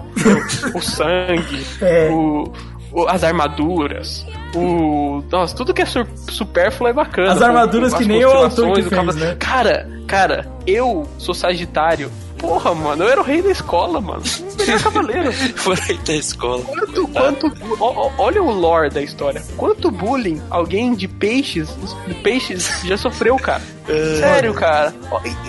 C: O sangue,
D: É.
C: o, o- as armaduras, o. Nossa, tudo que é sur- supérfluo é bacana.
D: As armaduras
C: as
D: que nem o autor que
C: o
D: fez, né?
C: Cara, cara, eu sou Sagitário. Porra, mano, eu era o rei da escola, mano. Melhor cavaleiro.
E: Por aí da escola.
C: Quanto, quanto, ó- olha o lore da história. Quanto bullying alguém de peixes, de peixes já sofreu, cara. Sério, cara.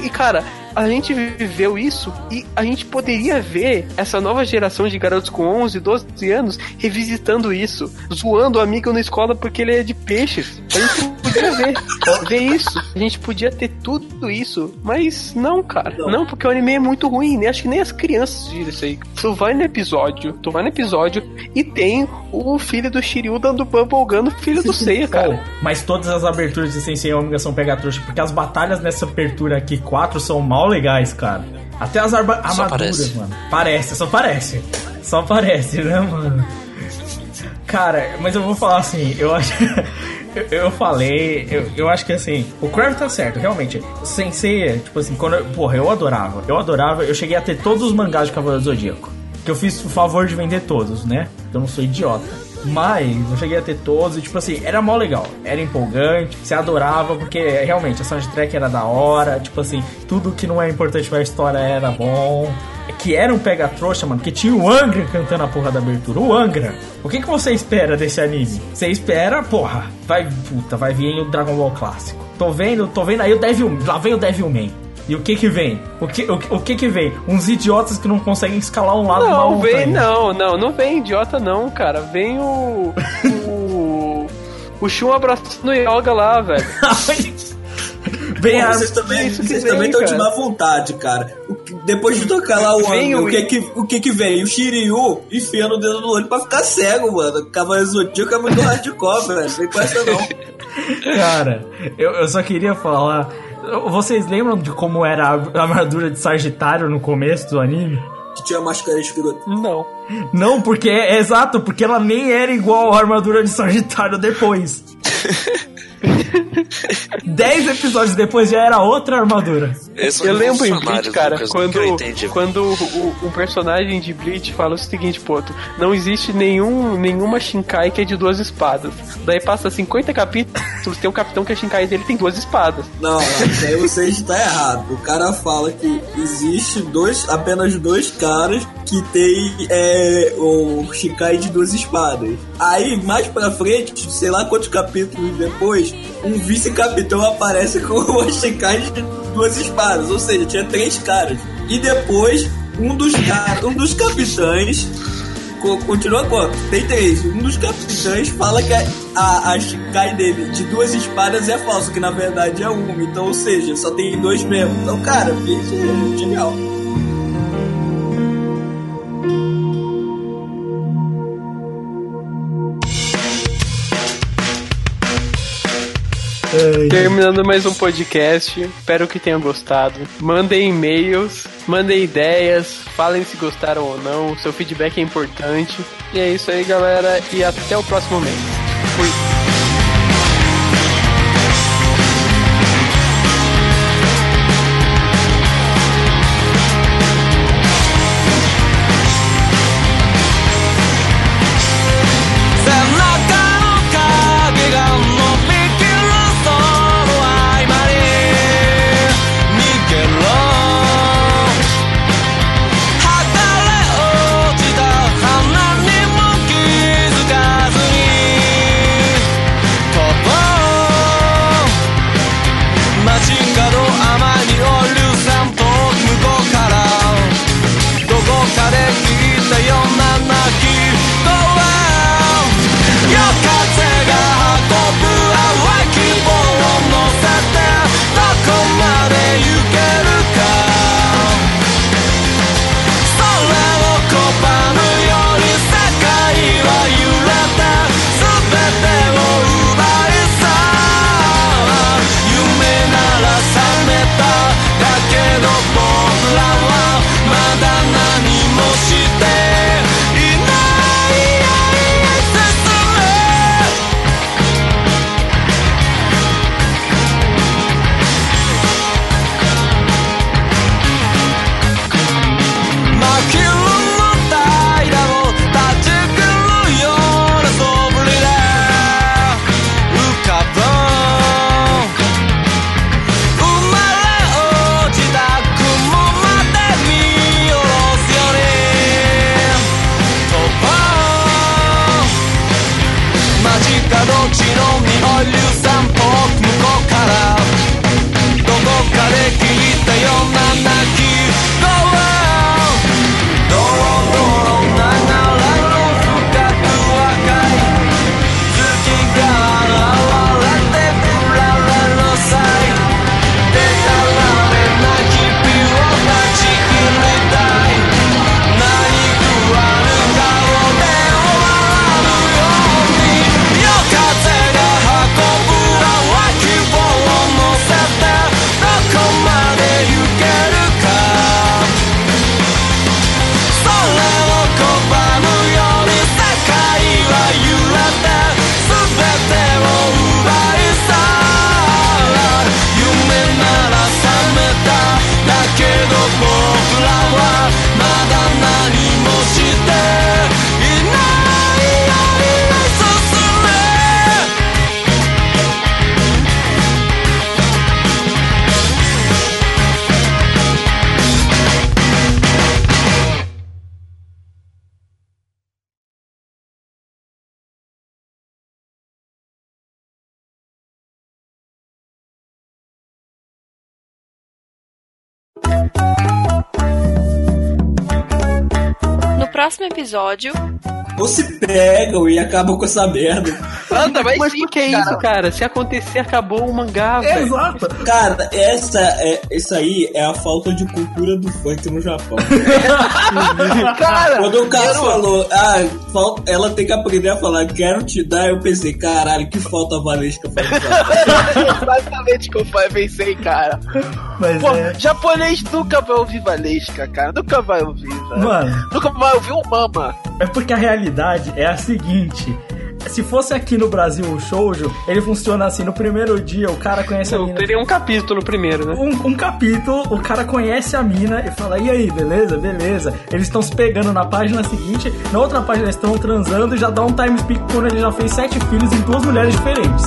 C: E, e, cara, a gente viveu isso e a gente poderia ver essa nova geração de garotos com 11, 12 anos revisitando isso, zoando o amigo na escola porque ele é de peixes. A gente podia ver, ver isso. A gente podia ter tudo isso, mas não, cara. Não, porque o anime é muito ruim. né? Acho que nem as crianças viram isso aí. Tu vai no episódio, tu vai no episódio e tem o filho do Shiryu dando bubblegum no filho do Seiya, cara.
D: Pô, mas todas as aberturas de Sensei Omega são pegatrouxa, porque as batalhas nessa abertura aqui 4 são mal legais, cara. Até as armaduras,
E: parece.
D: mano. Parece, só parece. Só parece, né, mano? Cara, mas eu vou falar assim, eu acho. Eu, falei, eu, eu acho que assim, o Crave tá certo, realmente. Sensei, tipo assim, quando eu, porra, eu adorava. Eu adorava, eu cheguei a ter todos os mangás de Cavaleiro do Zodíaco. Que eu fiz o favor de vender todos, né? Eu não sou idiota. Mas eu cheguei a ter todos e, tipo assim, era mó legal. Era empolgante, você adorava, porque realmente a soundtrack era da hora. Tipo assim, tudo que não é importante pra história era bom. Que era um pega-trouxa, mano, que tinha o Angra cantando a porra da abertura. O Angra. O que, que você espera desse anime? Você espera, porra, vai, puta, vai vir o Dragon Ball clássico. Tô vendo, tô vendo aí o Devil, lá vem o Devilman. E o que que vem? O que, o, que- o que que vem? Uns idiotas que não conseguem escalar um lado uma
C: Não, vem, não, não, não vem idiota não, cara. Vem o. o. O Shun abraçando o Yoga lá, velho.
D: Vem
F: Pô,
D: a...
F: vocês também, vocês
C: vem,
F: também estão de má vontade, cara. O que- Depois de tocar lá o
G: Vem o-
F: o que que, o que que vem? O Shiryu enfiando o dedo no olho pra ficar cego, mano. Cavaleiro Zodíaco é muito hardcore, velho. Não vem com essa não.
D: Cara, eu, eu só queria falar. Vocês lembram de como era a armadura de Sagitário no começo do anime?
F: Que tinha máscara escrota.
G: Não.
D: Não, porque é, é exato, porque ela nem era igual à armadura de Sagitário depois. Dez episódios depois já era outra armadura.
G: Eu lembro em Bleach, cara,
C: Lucas,
G: quando, quando o, o personagem de Bleach fala o seguinte, pô, não existe nenhum, nenhuma Shinkai que é de duas espadas. Daí passa 50 capítulos, tem um capitão que a Shinkai dele tem duas espadas.
F: Não, isso aí você está errado. O cara fala que existe dois, apenas dois caras que tem é, o Shikai de duas espadas. Aí, mais pra frente, sei lá quantos capítulos depois, um vice-capitão aparece com uma Shikai de duas espadas. Ou seja, tinha três caras. E depois, um dos, caras, um dos capitães Co- Continua quanto? Tem três. Um dos capitães fala que a, a, a Shikai dele de duas espadas é falso, que na verdade é uma. Então, ou seja, só tem dois mesmo. Então, cara, Bleach é genial.
G: Terminando mais um podcast, espero que tenham gostado. Mandem e-mails, mandem ideias, falem se gostaram ou não, seu feedback é importante. E é isso aí, galera, e até o próximo mês. Fui.
A: Próximo episódio,
F: ou se pegam e acabam com essa merda.
G: Anda, mas,
C: Mas
G: sim,
C: por que é
G: cara.
C: isso, cara? Se acontecer, acabou o mangá, velho.
D: Exato.
F: Cara, essa é, isso aí é a falta de cultura do funk no Japão.
G: Cara,
F: Quando o cara
G: quero-
F: falou, ah, falta- ela tem que aprender a falar, quero te dar, eu pensei, caralho, que falta valesca faz.
G: Exatamente que eu pensei, cara.
D: Mas
G: Pô,
D: é.
G: japonês nunca vai ouvir Valesca, cara. Nunca vai ouvir, velho.
D: Mano,
G: Nunca vai ouvir Mama.
D: é porque a realidade é a seguinte. Se fosse aqui no Brasil o shoujo, ele funciona assim, no primeiro dia o cara conhece a
C: Não,
D: mina.
C: teria um capítulo primeiro, né?
D: Um, um capítulo, o cara conhece a mina e fala, e aí, beleza, beleza. Eles estão se pegando na página seguinte, na outra página eles estão transando e já dá um time speak quando ele já fez sete filhos em duas mulheres diferentes.